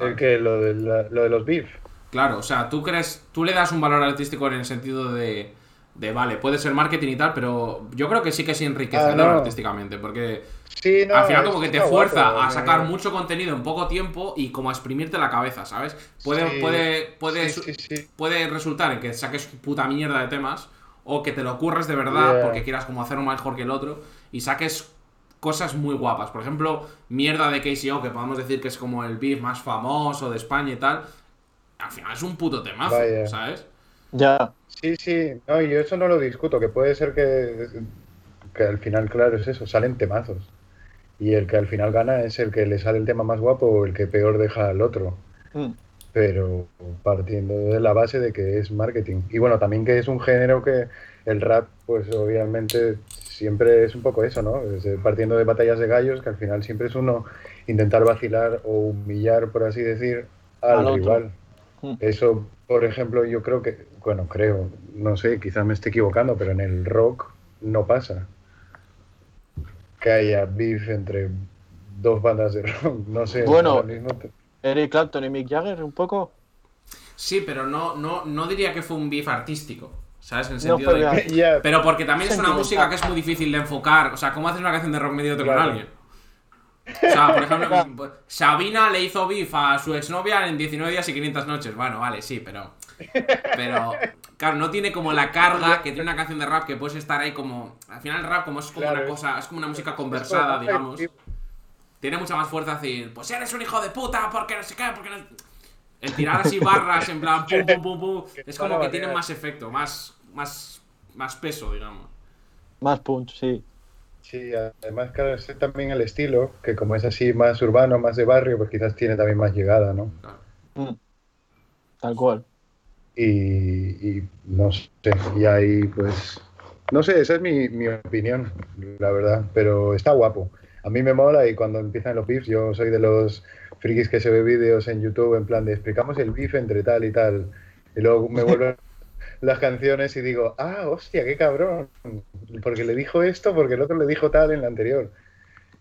El que lo de, la- lo de los beef. Claro, o sea, ¿tú crees. Tú le das un valor artístico en el sentido de. De vale, puede ser marketing y tal, pero yo creo que sí que es enriquecedor Ah, no. artísticamente, porque Sí, no, al final como que te fuerza guapo, a me- sacar mucho contenido en poco tiempo y como a exprimirte la cabeza, ¿sabes? Puede, Sí, puede, puede, sí, sí, sí. puede resultar en que saques puta mierda de temas o que te lo ocurres de verdad Yeah. porque quieras como hacer uno mejor que el otro y saques cosas muy guapas. Por ejemplo, mierda de KCO, que podemos decir que es como el beef más famoso de España y tal. Al final es un puto temazo, Vaya. ¿sabes? Ya. Sí, sí, no, yo eso no lo discuto, que puede ser que, que al final, claro, es eso, salen temazos. Y el que al final gana es el que le sale el tema más guapo o el que peor deja al otro. Mm. pero partiendo de la base de que es marketing. Y bueno, también que es un género que el rap, pues obviamente siempre es un poco eso, ¿no? Eh, partiendo de batallas de gallos, que al final siempre es uno intentar vacilar o humillar, por así decir, al, rival. Mm. Eso, por ejemplo, yo creo que, bueno, creo, no sé, quizás me esté equivocando, pero en el rock no pasa que haya beef entre dos bandas de rock, no sé. Bueno, ahora mismo te- Eric Clapton y Mick Jagger, un poco. Sí, pero no, no, no diría que fue un beef artístico. ¿Sabes? En el No sentido de. [laughs] Pero porque también es una música que es muy difícil de enfocar. O sea, ¿cómo haces una canción de rock mediocre Claro. con alguien? O sea, por ejemplo, [laughs] pues, Sabina le hizo beef a su exnovia en 19 días y 500 noches. Bueno, vale, sí, pero. Pero. Claro, no tiene como la carga que tiene una canción de rap que puedes estar ahí como. Al final, el rap, como es como Claro, una cosa. Es como una música conversada, digamos. Tiene mucha más fuerza decir, pues eres un hijo de puta, porque no sé qué, porque no. El tirar así barras en plan pum pum pum pum. [laughs] Es como que tiene más efecto, más. más. más peso, digamos. Más punch, sí. Sí, además, claro, es también el estilo, que como es así más urbano, más de barrio, pues quizás tiene también más llegada, ¿no? Claro. Mm. Tal cual. Y, y no sé, y ahí pues, no sé, esa es mi, mi opinión, la verdad, pero está guapo. A mí me mola y cuando empiezan los beefs, yo soy de los frikis que se ve vídeos en YouTube en plan de explicamos el beef entre tal y tal, y luego me vuelven [laughs] las canciones y digo, ah, hostia, qué cabrón, porque le dijo esto, porque el otro le dijo tal en la anterior.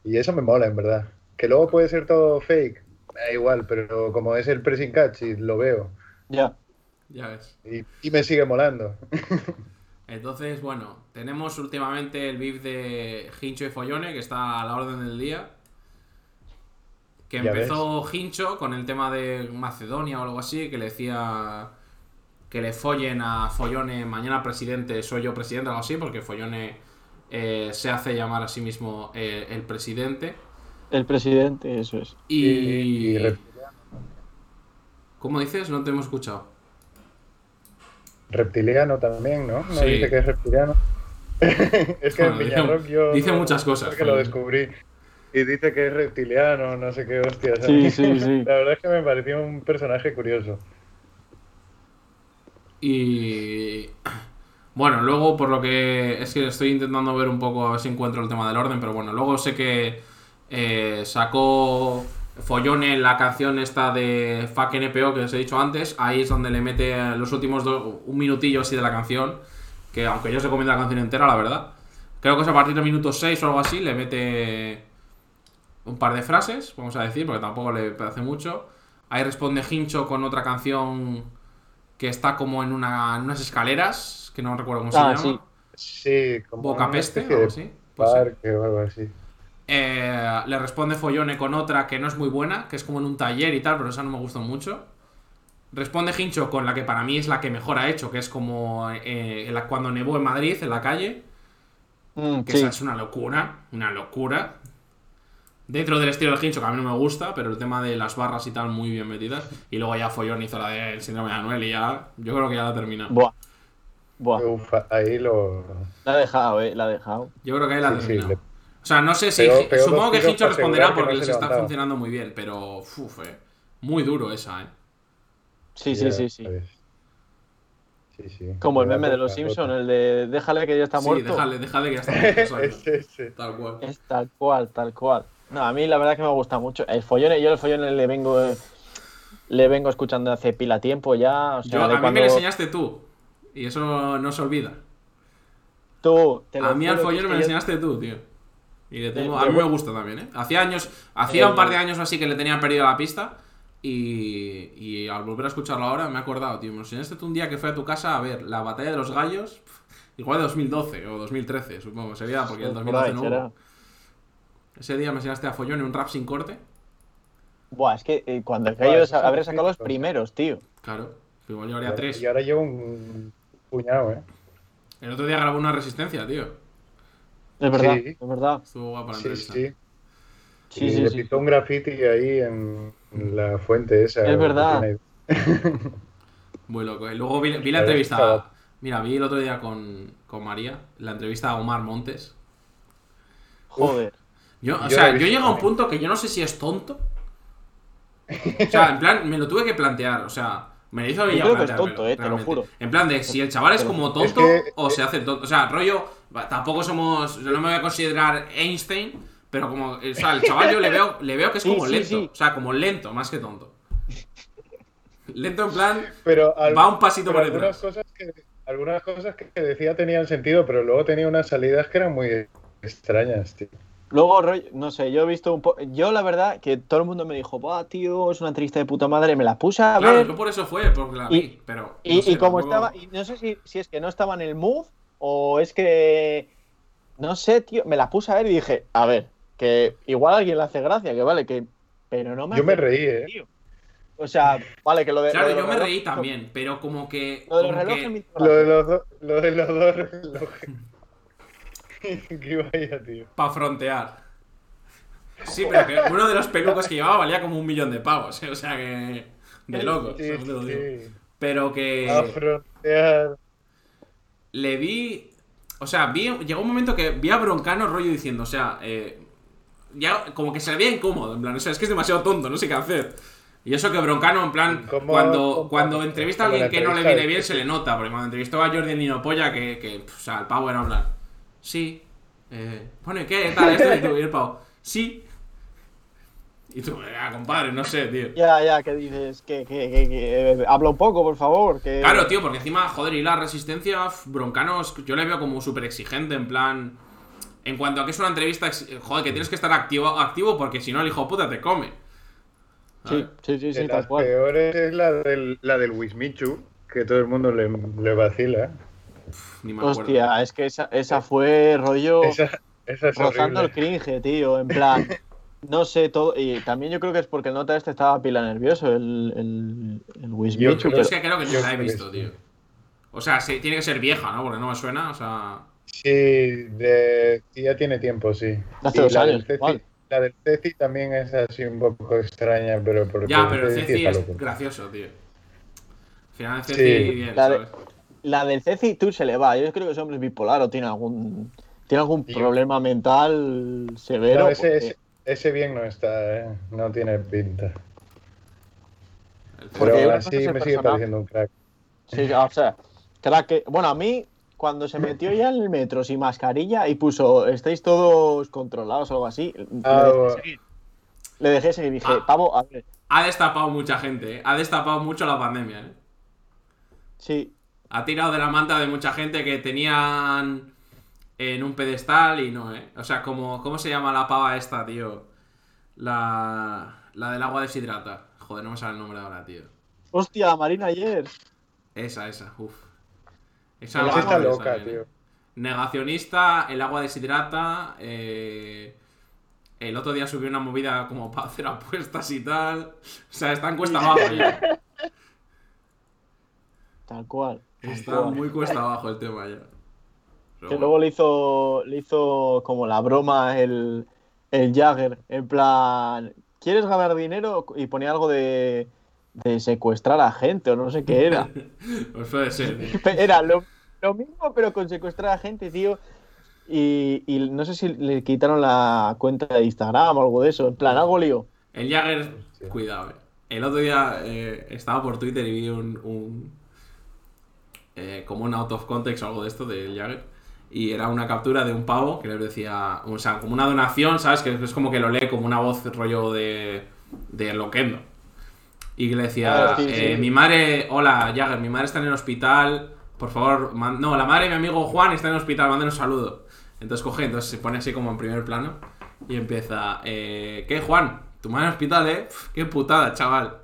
Y eso me mola, en verdad. Que luego puede ser todo fake, da igual, pero como es el pressing catch y lo veo, Ya. Ya ves. y, y me sigue molando. Entonces, bueno, tenemos últimamente el beef de Hincho y Follone, que está a la orden del día. Que Ya empezó Hincho con el tema de Macedonia o algo así, que le decía que le follen a Follone, mañana presidente, soy yo presidente, algo así, porque Follone eh, se hace llamar a sí mismo eh, el presidente. El presidente, eso es. Y... ¿Cómo dices? No te hemos escuchado. Reptiliano también, ¿no? ¿No Sí. dice que es reptiliano? [laughs] es que Bueno, en dice- Viñarrock yo... dice no- muchas cosas, porque lo descubrí. Y dice que es reptiliano, no sé qué hostias. Sí, sí, sí. [laughs] La verdad es que me pareció un personaje curioso. Y bueno, luego por lo que es que estoy intentando ver un poco a ver si encuentro el tema del orden, pero bueno, luego sé que eh, sacó Follone la canción esta de Fuck NPO que os he dicho antes, ahí es donde le mete los últimos dos, un minutillo así de la canción, que aunque yo os recomiendo la canción entera, la verdad, creo que es a partir del minuto 6 o algo así, le mete un par de frases, vamos a decir, porque tampoco le hace mucho. Ahí responde Hincho con otra canción que está como en, una, en unas escaleras, que no recuerdo cómo se Ah, llama. sí. Sí, como Boca una peste o algo así. Parque o algo así. Eh, le responde Follone con otra que no es muy buena, que es como en un taller y tal, pero esa no me gustó mucho. Responde Hincho con la que para mí es la que mejor ha hecho, que es como eh, la- cuando nevó en Madrid, en la calle. Mm, Que sí. esa es una locura, una locura. Dentro del estilo del Hincho, que a mí no me gusta, pero el tema de las barras y tal, muy bien metidas. Y luego ya Follón hizo la del síndrome de Anuel y ya, yo creo que ya la ha terminado. Buah. Buah. Uf, ahí lo... La ha dejado, eh. La ha dejado. Yo creo que ahí la ha Sí, sí, terminado. le- O sea, no sé si. Supongo que Hincho responderá porque no les está funcionando muy bien, pero. Uf, eh, muy duro esa, eh. Sí, sí, Ya sí, sí. Sí, sí. Como el meme de los Simpsons, el de déjale que ya está sí, muerto. déjale, déjale que ya está [laughs] muerto, exacto. Ese, ese. Tal cual. Es tal cual, tal cual. No, a mí la verdad que me gusta mucho. El follón, yo el follón le vengo eh, le vengo escuchando hace pila tiempo ya. O sea, Yo- de a mí cuando me lo enseñaste tú. Y eso no, se olvida. tú, te lo A mí al follón es me lo yo- enseñaste tú, tío. Y le tengo, Eh, a mí yo- me gusta también, ¿eh? Hacía años, hacía un Eh, par de años o así que le tenía perdido la pista. Y, y al volver a escucharlo ahora me he acordado, tío. Me enseñaste tú un día que fue a tu casa a ver la batalla de los gallos. Igual de 2012 o 2013, supongo. Sería porque el Por 2012 ahí no hubo. Ese día me enseñaste a Follón en un rap sin corte. Buah, es que eh, cuando esos son habré sacado los primeros, tío. Claro. que Igual llevaría tres. Y ahora llevo un puñado, ¿eh? El otro día grabó una resistencia, tío. Es verdad, Sí. es verdad. Estuvo guapa la Sí, entrevista. sí. Sí, y sí, le sí. pintó un graffiti ahí en la fuente esa. Es verdad. [laughs] Muy loco. Y luego vi, vi la entrevista. estaba- Mira, vi el otro día con, con María, la entrevista a Omar Montes. Joder. Yo, o Yo sea, yo llego a un punto que yo no sé si es tonto O sea, en plan, me lo tuve que plantear, o sea, me lo hizo Yo creo que es tonto, eh, te lo juro. En plan de si el chaval es como. Es tonto que- o se hace tonto. O sea, rollo, tampoco somos. Yo no me voy a considerar Einstein, pero como. O sea, el chaval yo le veo, le veo que es como sí, lento. sí. O sea, como lento, más que tonto. Lento en plan. Pero al- Va un pasito por algunas detrás. cosas que algunas cosas que decía tenían sentido, pero luego tenía unas salidas que eran muy extrañas, tío. Luego, no sé, yo he visto un poco. Yo, la verdad, que todo el mundo me dijo, Buah, tío, es una entrevista de puta madre. Me la puse a Claro, ver. yo por eso fue, porque la Y- vi, pero. Y, no sé, y como estaba, y no sé si, si es que no estaba en el mood o es que, no sé, tío, me la puse a ver y dije, a ver, que igual a alguien le hace gracia, que vale, que, pero no me Yo me reí, gracia, ¿eh? tío. O sea, vale, que lo de... Claro, lo de yo me reí también, pero como que. Lo de los que- [laughs] Lo de los, do- lo de los dos relojes. que iba ya, tío. Para frontear. Sí, pero que uno de los pelucos que llevaba valía como un millón de pavos, ¿eh? o sea que. De loco, Sí. Pero que. frontear. Le vi. O sea, vi, llegó un momento que vi a Broncano rollo diciendo, o sea, eh, ya como que se le veía incómodo, en plan, o sea, es que es demasiado tonto, no sé qué hacer. Y eso que Broncano, en plan, ¿Cómo- cuando, cuando entrevista a alguien que no le viene bien, se le nota, porque cuando entrevistó a Jordi Nino Polla, que, que, o sea, el pavo era hablar. Sí. Eh, bueno, ¿y qué tal esto? Y tú, y el pavo, sí. Y tú, ah, compadre, no sé, tío. Ya, ya, que dices, que, que, que, que, eh, habla un poco, por favor, que... Claro, tío, porque encima, joder, y la resistencia, Broncanos, yo le veo como súper exigente, en plan. En cuanto a que es una entrevista, ex- joder, que tienes que estar activo, activo porque si no el hijo puta te come. Sí, sí, sí, sí, tal las cual. peores es la del, la del Wismichu, que todo el mundo le, le vacila. Ni me acuerdo. Hostia, es que esa, esa fue rollo Esa, esa es rozando el horrible. cringe, tío, en plan... [laughs] No sé, todo... Y también yo creo que es porque el nota este estaba pila nervioso, el, el, el Wismichu, creo Yo pero- es que creo que ni yo la he creo visto, tío. O sea, sí, tiene que ser vieja, ¿no? Porque no me suena, o sea. Sí, de, sí, ya tiene tiempo, sí. Hace Y dos la años, Del Ceci, igual. la del Ceci también es así un poco extraña, pero porque Ya, pero el Ceci es loco. gracioso, tío. Al final el Sí. Ceci bien, La de- ¿sabes? La del Ceci tú se le va. Yo creo que ese hombre es bipolar o tiene algún tiene algún problema mental severo. No, ese, porque- ese, ese bien no está, ¿eh? no tiene pinta. Pero aún así me sigue pareciendo un crack. Sí, o sea, crack que- bueno, a mí cuando se metió ya en el metro sin mascarilla y puso estáis todos controlados o algo así, Ah, le, dejé bueno. seguir. le dejé seguir. Dije, Ah. pavo, a ver, Ha destapado mucha gente, ¿eh? Ha destapado mucho la pandemia, ¿eh? sí, Ha tirado de la manta de mucha gente que tenían en un pedestal y no, ¿eh? O sea, como, ¿cómo se llama la pava esta, tío? La, la del agua deshidrata. Joder, no me sale el nombre ahora, tío. hostia, Marina ayer. Esa, esa, uff. Esa me está loca, esa, ¿eh? tío. Negacionista, el agua deshidrata. eh, el otro día subió una movida como para hacer apuestas y tal. O sea, está en cuesta abajo ya. Tal cual. tal Está cual. muy cuesta abajo el tema ya. Pero Que bueno. luego le hizo, le hizo como la broma el, el Jagger, en plan, ¿quieres ganar dinero? Y ponía algo de, de secuestrar a gente o no sé qué era. [laughs] Pues puede ser. [laughs] Era lo, lo mismo, pero con secuestrar a gente, tío. Y, y no sé si le quitaron la cuenta de Instagram o algo de eso. En plan, algo lío. El Jagger, Sí. cuidado, eh. El otro día eh, estaba por Twitter y vi un. un, eh, como un out of context o algo de esto del Jagger. Y era una captura de un pavo que les decía. O sea, como una donación, ¿sabes? Que es como que lo lee como una voz rollo de. de Loquendo. Y que le decía. Ah, sí, eh, sí. Mi madre. Hola, Jagger, mi madre está en el hospital. Por favor, man- no, la madre de mi amigo Juan está en el hospital, mándenos un saludo. Entonces coge, entonces se pone así como en primer plano y empieza, eh, ¿qué Juan? Tu madre en el hospital, ¿eh? Qué putada, chaval.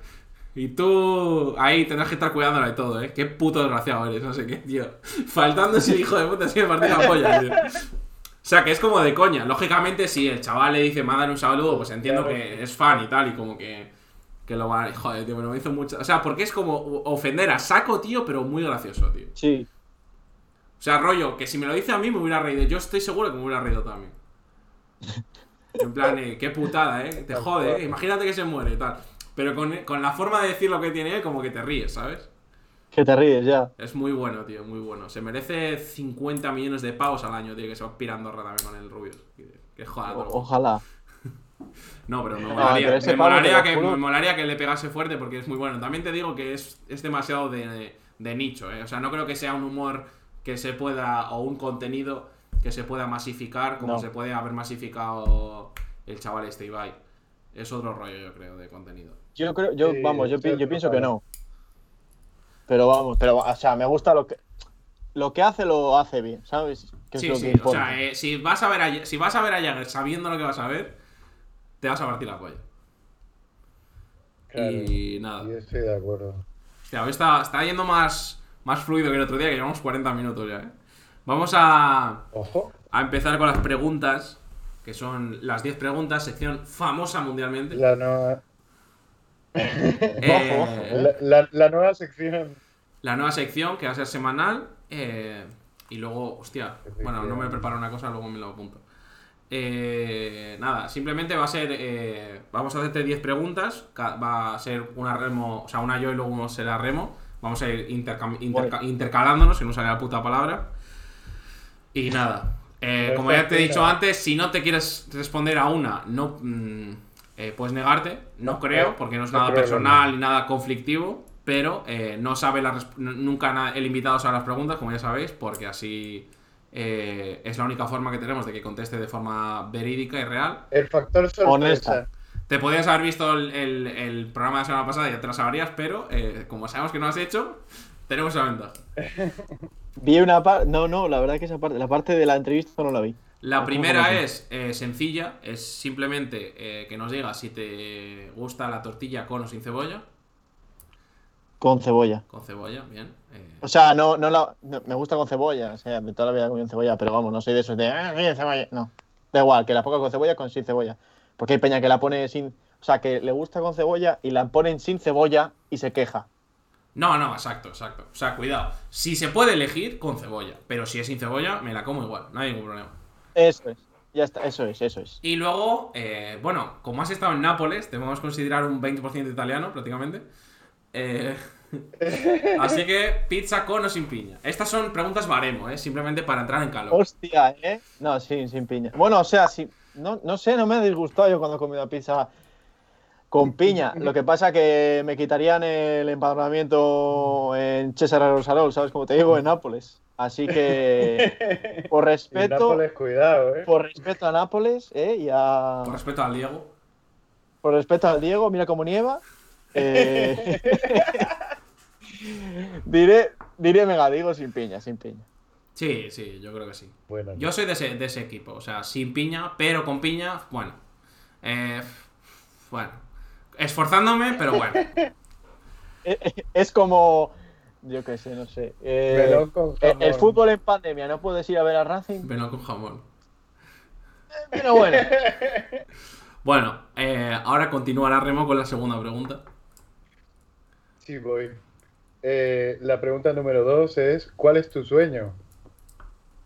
Y tú ahí tendrás que estar cuidándola y todo, ¿eh? Qué puto desgraciado eres, no sé qué, tío. Faltando ese hijo de puta, así de partida la polla, tío. O sea, que es como de coña. Lógicamente, si el chaval le dice, mándale un saludo, pues entiendo que es fan y tal, y como que, que lo va a... Joder, tío, pero me hizo mucho... O sea, porque es como ofender a saco, tío, pero muy gracioso, tío. Sí. O sea, rollo, que si me lo dice a mí me hubiera reído. Yo estoy seguro que me hubiera reído también. [laughs] En plan, eh, qué putada, ¿eh? Te jode, ¿eh? Imagínate que se muere y tal. Pero con, con la forma de decir lo que tiene, como que te ríes, ¿sabes? Que te ríes ya. Es muy bueno, tío, muy bueno. Se merece 50 millones de pavos al año, tío, que se va pirando también con el Rubius. Que el O- ojalá. [laughs] No, pero me No, molaría, pero ese me molaría que, me molaría que le pegase fuerte porque es muy bueno. También te digo que es, es demasiado de, de nicho, ¿eh? O sea, no creo que sea un humor que se pueda, o un contenido que se pueda masificar como No. se puede haber masificado el chaval este Ibai. Es otro rollo, yo creo, de contenido. Yo creo, yo, Sí, vamos, yo, pienso que no. Pero vamos, pero, o sea, me gusta lo que. Lo que hace, lo hace bien, ¿sabes? Que es Sí, lo sí, que o sea, eh, si vas a ver a, si vas a ver a Jagger sabiendo lo que vas a ver, te vas a partir la polla. Claro, Y nada. Yo estoy de acuerdo. Hostia, hoy está, está yendo más, más fluido que el otro día, que llevamos 40 minutos ya, ¿eh? Vamos a, Ojo. a empezar con las preguntas, que son las 10 preguntas, sección famosa mundialmente. La nueva, Eh, Ojo, ojo, la, la- la nueva sección. la nueva sección, que va a ser semanal. eh, y luego, hostia, bueno, no me preparo una cosa, luego me lo apunto. Eh, nada, simplemente va a ser. eh, vamos a hacerte 10 preguntas. Va a ser una remo, o sea, una yo y luego uno será remo. Vamos a ir intercam- interca- intercalándonos, que no sale la puta palabra. Y nada. eh, como ya te he dicho antes, si no te quieres responder a una, no mm, eh, puedes negarte. No creo, porque no es no nada personal ni nada conflictivo. Pero eh, no sabe la nunca el invitado sabe las preguntas, como ya sabéis, porque así eh, es la única forma que tenemos de que conteste de forma verídica y real. El factor sorpresa. Honesta. Te podías haber visto el, el- el programa de la semana pasada y ya te lo sabrías, pero eh, como sabemos que no has hecho, tenemos esa ventaja. [laughs] Vi una parte. No, no, la verdad que esa parte, la parte de la entrevista no la vi. La ¿Cómo primera es eh, sencilla, es simplemente eh, que nos digas si te gusta la tortilla con o sin cebolla. Con cebolla. Con cebolla, bien. eh, O sea, no, no la. no, me gusta con cebolla. O sea, de toda la vida he comido cebolla, pero vamos, no soy de esos de. Ah, mira, cebolla. No. Da igual, que la ponga con cebolla con sin cebolla. Porque hay peña que la pone sin. O sea, que le gusta con cebolla y la ponen sin cebolla y se queja. No, no, exacto, exacto. O sea, cuidado. Si se puede elegir, con cebolla. Pero si es sin cebolla, me la como igual, no hay ningún problema. Eso es. Ya está, eso es, eso es. Y luego, eh, bueno, como has estado en Nápoles, te podemos considerar un 20% italiano prácticamente. Eh, [laughs] así que pizza con o sin piña. Estas son preguntas baremo, ¿eh? simplemente para entrar en calor. Hostia, ¿eh? No, sí, sin piña. Bueno, o sea, sí. No, no sé, no me ha disgustado yo cuando he comido pizza con piña. Lo que pasa que me quitarían el empadronamiento en César Rosarol, ¿sabes cómo te digo? En Nápoles. Así que, [laughs] por respeto, Nápoles, cuidado, ¿eh? por respeto a Nápoles, ¿eh? Y a, Con respeto al Diego. por respeto al Diego, mira cómo nieva. eh, [laughs] diré, diré mega, digo sin piña, sin piña. Sí, sí, yo creo que sí. Bueno, Yo soy de ese, de ese equipo, o sea, sin piña, pero con piña, bueno. Eh, bueno. Esforzándome, pero bueno. Eh, [laughs] eh, Es como, yo qué sé, no sé. eh, con eh, jamón. el fútbol en pandemia, no puedes ir a ver a Racing, Venlo con jamón. pero bueno. [laughs] Bueno, eh, ahora continuará Remo con la segunda pregunta. Sí, voy. Eh, la pregunta número dos es: ¿Cuál es tu sueño?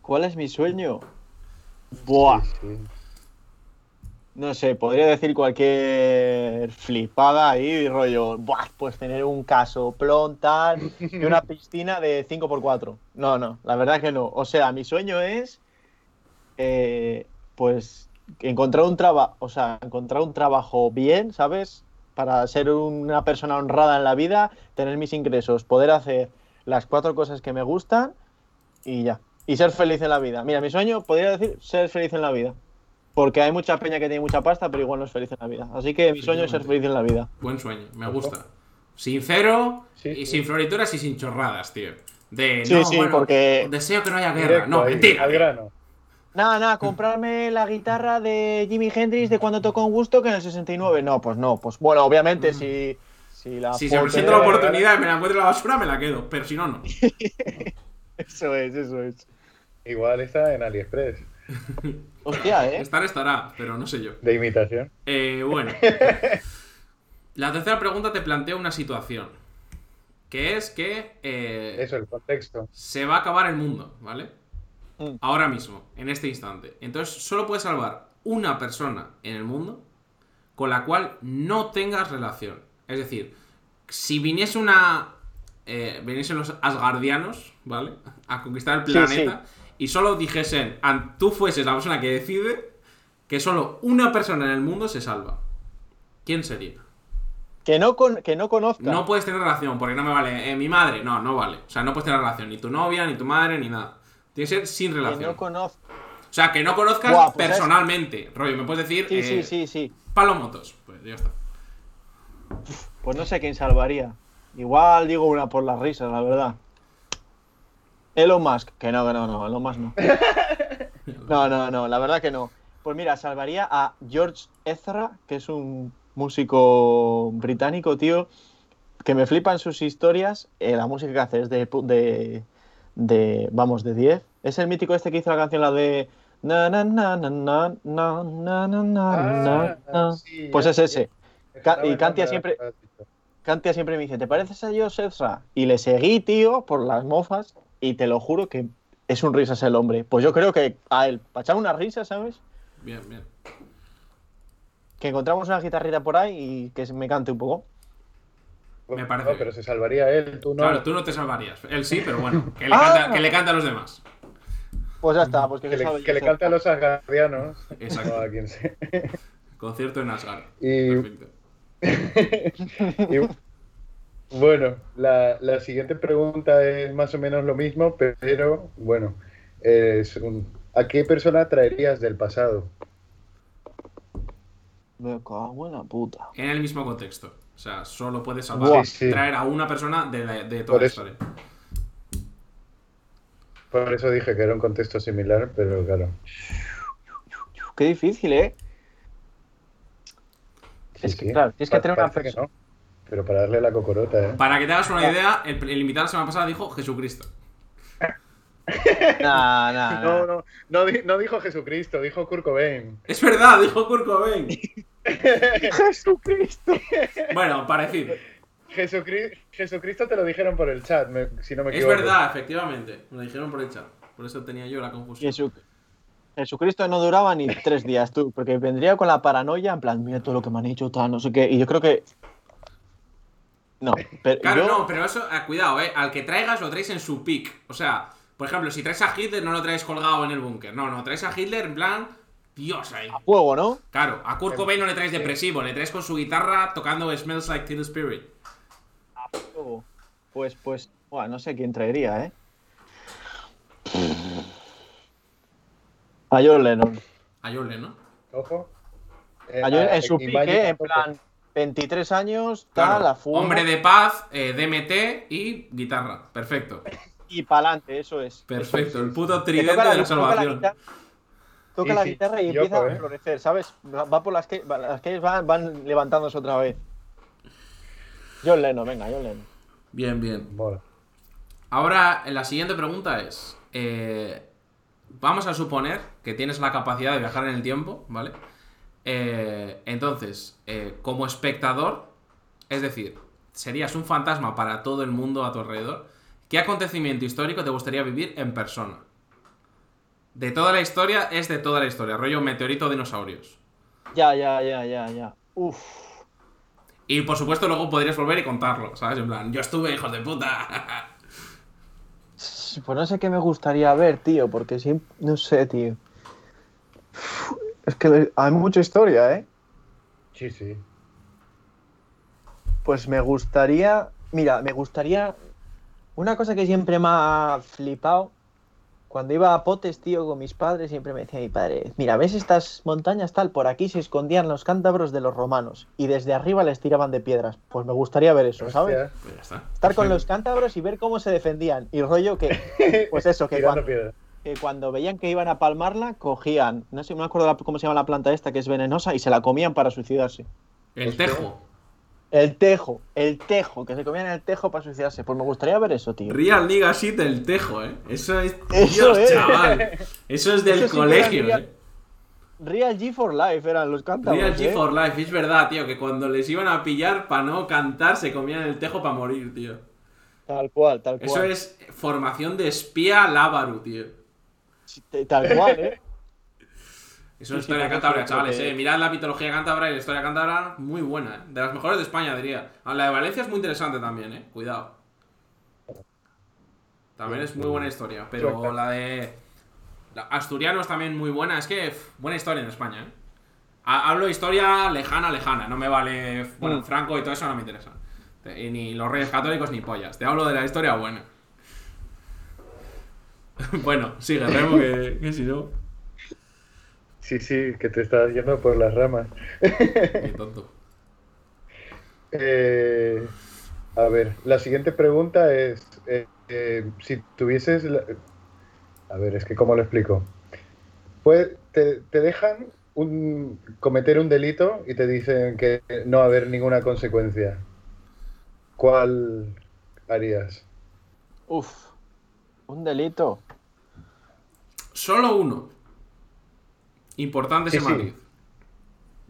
¿Cuál es mi sueño? Buah, Sí, sí. No sé, podría decir cualquier flipada ahí, rollo, buah, pues tener un casoplón tal y una [laughs] piscina de 5x4. No, no, la verdad que no. O sea, mi sueño es, eh, pues, encontrar un trabajo, o sea, encontrar un trabajo bien, ¿sabes? Para ser una persona honrada en la vida, tener mis ingresos, poder hacer las cuatro cosas que me gustan y ya. Y ser feliz en la vida. Mira, mi sueño podría decir ser feliz en la vida. Porque hay mucha peña que tiene mucha pasta, pero igual no es feliz en la vida. Así que mi sueño es ser feliz en la vida. Buen sueño, me gusta. Sincero Sí, y sí. sin florituras y sin chorradas, tío. De, Sí, no, sí, bueno, porque- Deseo que no haya guerra. Directo No, ahí, mentira. Al grano. Nada, nada, comprarme la guitarra de Jimi Hendrix de cuando tocó un gusto que en el 69. No, pues no. Pues bueno, obviamente, si, si la. Si se presenta la oportunidad y me la encuentro en la basura, me la quedo. Pero si no, no. [laughs] Eso es, eso es. Igual está en AliExpress. [laughs] Hostia, ¿eh? Estar estará, pero no sé yo. De imitación. Eh, bueno. [laughs] La tercera pregunta te plantea una situación. Que es que eh, Eso, el contexto. se va a acabar el mundo, ¿vale? Mm. Ahora mismo, en este instante. Entonces, solo puedes salvar una persona en el mundo con la cual no tengas relación. Es decir, si viniese una. Eh, viniesen los Asgardianos, ¿vale? A conquistar el Sí, planeta y solo dijesen, an- tú fueses la persona que decide que solo una persona en el mundo se salva. ¿quién sería? Que no, con, que no conozca. No puedes tener relación, porque no me vale. eh, mi madre, no, no vale. O sea, no puedes tener relación. Ni tu novia, ni tu madre, ni nada. Tiene que ser sin que relación. no conozca. O sea, que no conozcas Buah, pues personalmente. Rollo, me puedes decir. Sí, eh, sí, sí, sí. Palomotos. Pues ya está. Pues no sé quién salvaría. Igual digo una por las risas, la verdad. Elon Musk. Que no, que no, no. Elon Musk no. [laughs] No, no, no. La verdad que no. Pues mira, salvaría a George Ezra, que es un músico británico, tío, que me flipan sus historias. Eh, la música que hace es de, de, de, vamos, de 10. Es el mítico este que hizo la canción, la de... Na, na, na, na, na, na, na, na, na, na, na. sí, Pues es ese. Ca- y Cantia siempre- Cantia siempre me dice, ¿te pareces a George Ezra? Y le seguí, tío, por las mofas, y te lo juro que es un risas el hombre. Pues yo creo que a él, para echar una risa, ¿sabes? Bien, bien. Que encontramos una guitarrita por ahí y que me cante un poco. Me parece No, pero se salvaría él, tú no. Claro, tú no te salvarías. Él sí, pero bueno. Que le, Ah. canta, que le canta a los demás. Pues ya está, pues que, que se le, que le cante a los asgardianos. Exacto. No, a quien sea. Concierto en Asgard. Y, Perfecto. [laughs] y, bueno, la, la siguiente pregunta es más o menos lo mismo, pero bueno, es un- ¿a qué persona traerías del pasado? Me cago en la puta. En el mismo contexto. O sea, solo puedes salvar, Buah. Sí, sí. traer a una persona de, la- de toda Por la eso. historia. Por eso dije que era un contexto similar, pero claro. Qué difícil, ¿eh? Sí, Es que, sí. claro, tienes que tener una persona. No, pero para darle la cocorota, ¿eh? Para que te hagas una idea, el, el invitado la semana pasada dijo Jesucristo. Nah, nah, [laughs] No, no, no, di- no dijo Jesucristo, dijo Kurt Cobain. Es verdad, dijo Kurt Cobain. [laughs] Jesucristo. Bueno, parecido. Jesucri- Jesucristo te lo dijeron por el chat, me- si no me Es equivoco. verdad, efectivamente. Me lo dijeron por el chat. Por eso tenía yo la confusión. Jesu- Jesucristo no duraba ni tres días, tú, porque vendría con la paranoia, en plan, mira todo lo que me han hecho, tal, no sé qué. Y yo creo que. No, pero. Claro, yo- no, pero eso, ah, cuidado, eh. Al que traigas lo traes en su pick. O sea, por ejemplo, si traes a Hitler, no lo traes colgado en el búnker. No, no, traes a Hitler en plan. Dios ahí. Fuego, ¿no? Claro, a Kurt Cobain no le traes depresivo, le traes con su guitarra tocando Smells Like Teen Spirit. Fuego. Pues, pues, buah, no sé quién traería, ¿eh? [laughs] A John Lennon. A Jorle, ¿no? Ojo. Eh, A John- a- en su pique, en plan, 23 años, Claro. tal, a fuego. Hombre de paz, eh, DMT y guitarra. Perfecto. Y pa'lante, eso es. Perfecto. El puto tridente toca de la toca la salvación. guitarra- Toca Sí, la sí, guitarra y empieza eh. a florecer, ¿sabes? Va por las que va- las calles van, van levantándose otra vez. John Lennon, venga, John Lennon. Bien, bien. Mola. Ahora, la siguiente pregunta es: eh, Vamos a suponer que tienes la capacidad de viajar en el tiempo, ¿vale? Eh, entonces, eh, como espectador, es decir, serías un fantasma para todo el mundo a tu alrededor. ¿Qué acontecimiento histórico te gustaría vivir en persona? De toda la historia, es de toda la historia, rollo meteorito dinosaurios. Ya, ya, ya, ya, ya. Uf. Y por supuesto, luego podrías volver y contarlo, ¿sabes? En plan, yo estuve, hijos de puta. Pues no sé qué me gustaría ver, tío, porque siempre. No sé, tío. Es que hay mucha historia, ¿eh? Sí, sí. Pues me gustaría. Mira, me gustaría. Una cosa que siempre me ha flipado. Cuando iba a Potes, tío, con mis padres, siempre me decía mi padre: Mira, ¿ves estas montañas tal? Por aquí se escondían los cántabros de los romanos. Y desde arriba les tiraban de piedras. Pues me gustaría ver eso, ¿sabes? Pues ya está. Estar con los cántabros y ver cómo se defendían. Y rollo que. Pues eso, que [laughs] Tirando cuando. Que cuando veían que iban a palmarla, cogían. No sé, no me acuerdo la- cómo se llama la planta esta que es venenosa y se la comían para suicidarse. El tejo. El tejo, el tejo, que se comían el tejo para suicidarse. Pues me gustaría ver eso, tío. Real Liga Shit del tejo, ¿eh? Eso es. [laughs] Eso Dios, es. chaval. Eso es del Eso sí que colegio, era ¿eh? Real G for Life eran los cántabros. Real G ¿eh? for Life, es verdad, tío, que cuando les iban a pillar para no cantar se comían el tejo para morir, tío. Tal cual, tal cual. Eso es formación de espía lábaru, tío. Tal cual, ¿eh? [laughs] Eso es sí, historia cántabra, chavales, que- eh. Mirad la mitología cántabra y la historia cántabra, muy buena, eh. De las mejores de España, diría. Ah, La de Valencia es muy interesante también, eh. Cuidado. También es muy buena historia, pero la de. la- Asturiano es también muy buena. Es que, pff, buena historia en España, eh. Ha- Hablo de historia lejana, lejana. No me vale. Bueno, Mm. Franco y todo eso no me interesa. Ni los reyes católicos ni pollas. Te hablo de la historia buena. [laughs] bueno, sigue, Remo, que, que si no. Sí, sí, que te estás yendo por las ramas. Qué tonto. [laughs] Eh, a ver, la siguiente pregunta es, eh, eh, si tuvieses... la- A ver, es que ¿cómo lo explico? Pues te, te dejan un, cometer un delito y te dicen que no va a haber ninguna consecuencia. ¿Cuál harías? Uf, un delito. Solo uno. Importante Sí, ese sí. matiz.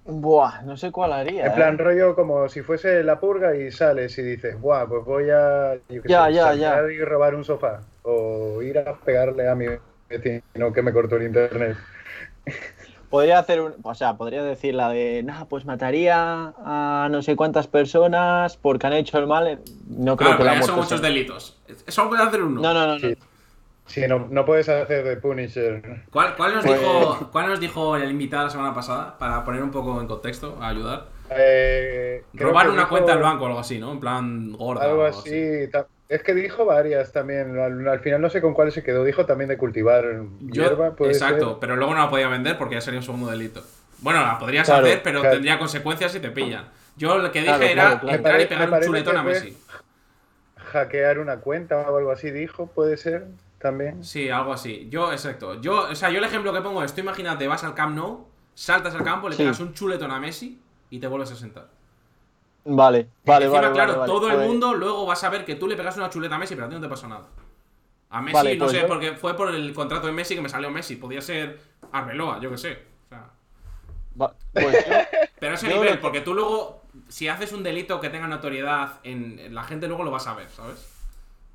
Buah, no sé cuál haría. En plan ¿eh? rollo como si fuese la purga y sales y dices, buah, pues voy a yo Ya, sé, ya, ya. y robar un sofá. O ir a pegarle a mi vecino que me cortó el internet. Podría hacer un. O sea, podría decir la de. Nah, pues mataría a no sé cuántas personas porque han hecho el mal. No creo Claro, que la muerte son muchos sea- delitos. Solo puede hacer uno. No, no, no. no. Sí. Sí, no, no puedes hacer de Punisher. ¿Cuál, cuál nos Pues- dijo, ¿Cuál nos dijo el invitado la semana pasada? Para poner un poco en contexto, a ayudar. Eh, Robar una dijo cuenta del banco o algo así, ¿no? En plan gorda. Algo o así. ta- Es que dijo varias también. Al, al final no sé con cuáles se quedó. Dijo también de cultivar Yo- hierba. puede exacto, ser. pero luego no la podía vender porque ya sería un segundo delito. Bueno, la podrías Claro, hacer, pero claro. tendría consecuencias si te pillan. Yo lo que dije Claro, era claro, claro. entrar y pegar un chuletón a Messi. Hackear una cuenta o algo así dijo. Puede ser también. Sí, algo así. Yo, exacto. Yo, o sea, yo el ejemplo que pongo es, tú imagínate, vas al Camp Nou, saltas al campo, le Sí. pegas un chuletón a Messi y te vuelves a sentar. Vale, vale, Encima, vale. claro, vale, vale. todo el mundo luego va a saber que tú le pegas una chuleta a Messi, pero a ti no te pasó nada. A Messi, Vale, no pues sé, yo- porque fue por el contrato de Messi que me salió Messi. Podía ser Arbeloa, yo que sé. O sea, Va- pues yo- [laughs] pero a ese nivel, porque tú luego, si haces un delito que tenga notoriedad, en, la gente luego lo va a saber, ¿sabes?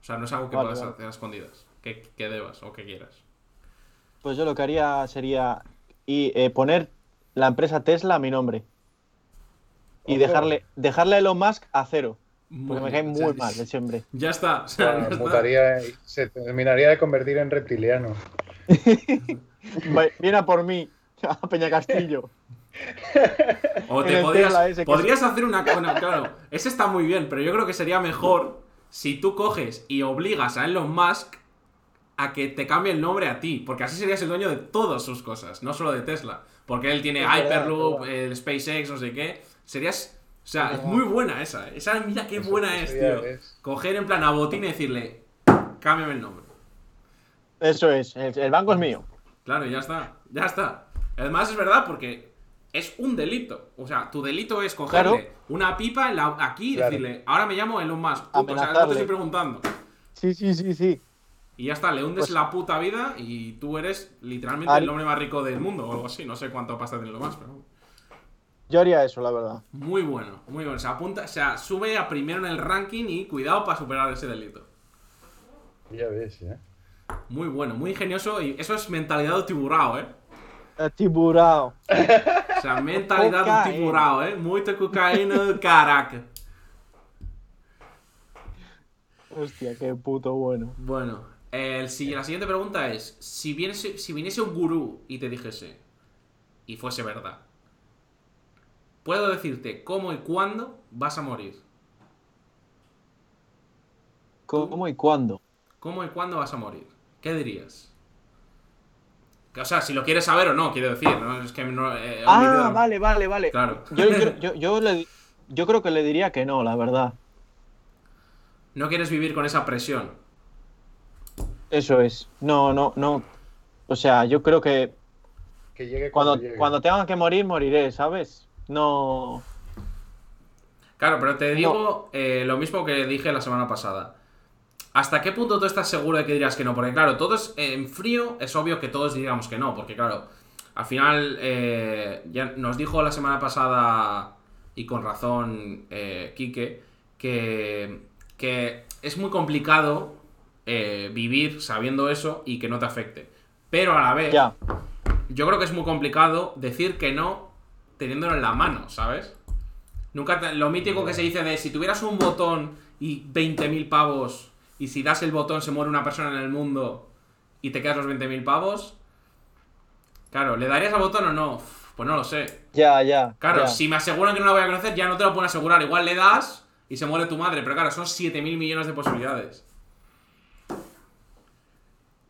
O sea, no es algo que puedas hacer a escondidas. Que, que debas o que quieras. Pues yo lo que haría sería y, eh, poner la empresa Tesla a mi nombre. Y dejarle, dejarle a Elon Musk a cero. Porque me cae muy o sea, mal ese hombre. Ya está. o sea, Bueno, ya está. mutaría y se terminaría de convertir en reptiliano. [laughs] Viene a por mí, a Peña Castillo. O te podrías, hacer una. Bueno, claro, ese está muy bien, pero yo creo que sería mejor si tú coges y obligas a Elon Musk a que te cambie el nombre a ti, porque así serías el dueño de todas sus cosas, no solo de Tesla. Porque él tiene Hyperloop, el SpaceX, no sé qué. Serías. O sea, Es muy buena esa. ¿eh? Esa, mira qué Eso- buena es, tío. Coger en plan a botín y decirle, cámbiame el nombre. Eso es, el, el banco es mío. Claro, ya está, ya está. Además es verdad porque es un delito. O sea, tu delito es cogerle Claro. una pipa en la- aquí y Claro. decirle, ahora me llamo Elon Musk. punto. O sea, no te estoy preguntando. Sí, sí, sí, sí. Y ya está, le hundes Pues- la puta vida y tú eres literalmente el hombre más rico del mundo o algo así. No sé cuánto pasta tiene Elon Musk, pero... Yo haría eso, la verdad. Muy bueno, muy bueno. Se apunta, o sea, sube a primero en el ranking y cuidado para superar ese delito. Ya ves, ¿eh? Muy bueno, muy ingenioso y eso es mentalidad de tiburao, ¿eh? Eh, Tiburao. O sea, mentalidad de tiburao, ¿eh? Muita cocaína, caraca. Hostia, qué puto bueno. Bueno, el, si- la siguiente pregunta es: si viniese, si viniese un gurú y te dijese, y fuese verdad, puedo decirte cómo y cuándo vas a morir. ¿Cómo y cuándo? ¿Cómo y cuándo vas a morir? ¿Qué dirías? O sea, si lo quieres saber o no, quiero decir, ¿no? Es que no. eh, Ah, vale, vale, vale. Claro. Yo, yo, [laughs] yo, yo le di- yo creo que le diría que no, la verdad. No quieres vivir con esa presión. Eso es. No, no, no. O sea, yo creo que Que llegue cuando, cuando, llegue. cuando tenga que morir, moriré, ¿sabes? No. Claro, pero te digo eh, lo mismo que dije la semana pasada. ¿Hasta qué punto tú estás seguro de que dirías que no? Porque claro, todos eh, en frío es obvio que todos diríamos que no, porque claro, al final eh, ya nos dijo la semana pasada y con razón eh, Quique que, que es muy complicado vivir sabiendo eso y que no te afecte. Pero a la vez, Ya. yo creo que es muy complicado decir que no teniéndolo en la mano, ¿sabes? Nunca te- lo mítico que se dice de si tuvieras un botón y 20.000 pavos y si das el botón se muere una persona en el mundo y te quedas los 20.000 pavos. Claro, ¿le darías al botón o no? Pues no lo sé. Ya, ya. Claro, ya. si me aseguran que no la voy a conocer, ya no te lo pueden asegurar. Igual le das y se muere tu madre. Pero claro, son 7.000 millones de posibilidades.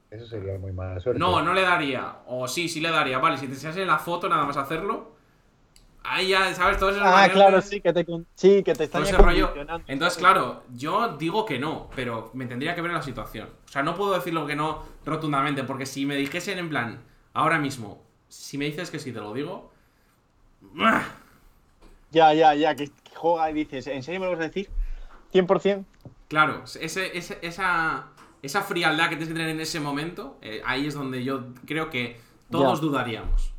Eso sería muy mala suerte. No, no le daría. O sí, sí le daría. Vale, si te enseñas en la foto nada más hacerlo. Ahí ya, ¿sabes? Todo Ah, claro, sí, que te, sí, que te están ese rollo. Entonces, claro, yo digo que no, pero me tendría que ver la situación. O sea, no puedo decirlo que no rotundamente, porque si me dijesen en plan, ahora mismo, si me dices que sí, te lo digo. ¡ah! Ya, ya, ya, que que juega y dices, ¿en serio me lo vas a decir? 100%. Claro, ese, ese- esa, esa frialdad que tienes que tener en ese momento, eh, ahí es donde yo creo que todos Ya. dudaríamos.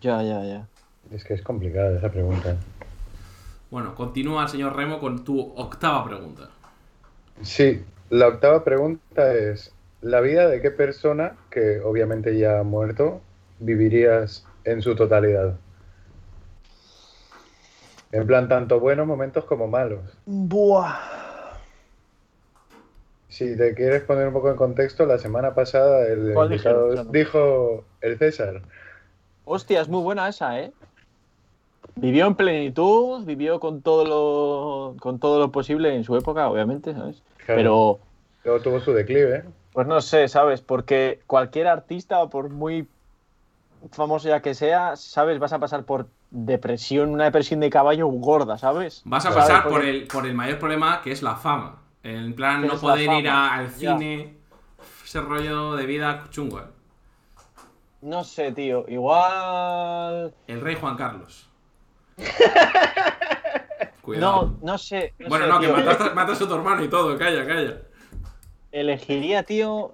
Ya, ya, ya. Es que es complicada esa pregunta. Bueno, continúa señor Remo con tu octava pregunta. Sí, la octava pregunta es, ¿la vida de qué persona, que obviamente ya ha muerto, vivirías en su totalidad? En plan, tanto buenos momentos como malos. Buah. Si te quieres poner un poco en contexto, la semana pasada el ¿Cuál invitado dijo el César. Hostia, es muy buena esa, ¿eh? Vivió en plenitud, vivió con todo lo, con todo lo posible en su época, obviamente, ¿sabes? Claro. Pero, Luego tuvo su declive. pues no sé, ¿sabes? Porque cualquier artista, por muy famoso ya que sea, ¿sabes? Vas a pasar por depresión, una depresión de caballo gorda, ¿sabes? Vas a pasar por el, por el mayor problema que es la fama. En plan, ¿Qué no poder ir a- al Ya. cine. Ese rollo de vida chungo. eh. No sé, tío. Igual. El rey Juan Carlos. [laughs] Cuidado. No, no sé. no bueno, sé, no, que mataste, mataste a tu hermano y todo. Calla, calla. Elegiría, tío.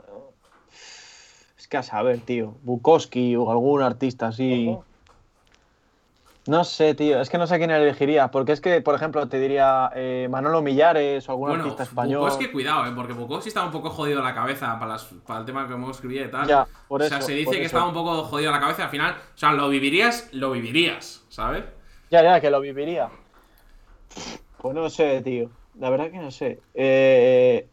Es que a saber, tío. Bukowski o algún artista así. No sé, tío. Es que no sé a quién elegiría. Porque es que, por ejemplo, te diría eh, Manolo Millares o algún Bueno, artista español. Bukowski, cuidado, eh, porque Bukowski estaba un poco jodido la cabeza para, las- para el tema que hemos escribía y tal. Ya, por o sea, eso, se dice que eso. estaba un poco jodido la cabeza. Al final, o sea, lo vivirías, lo vivirías, ¿sabes? Ya, ya, que lo viviría. Pues no sé, tío. La verdad que no sé. Eh,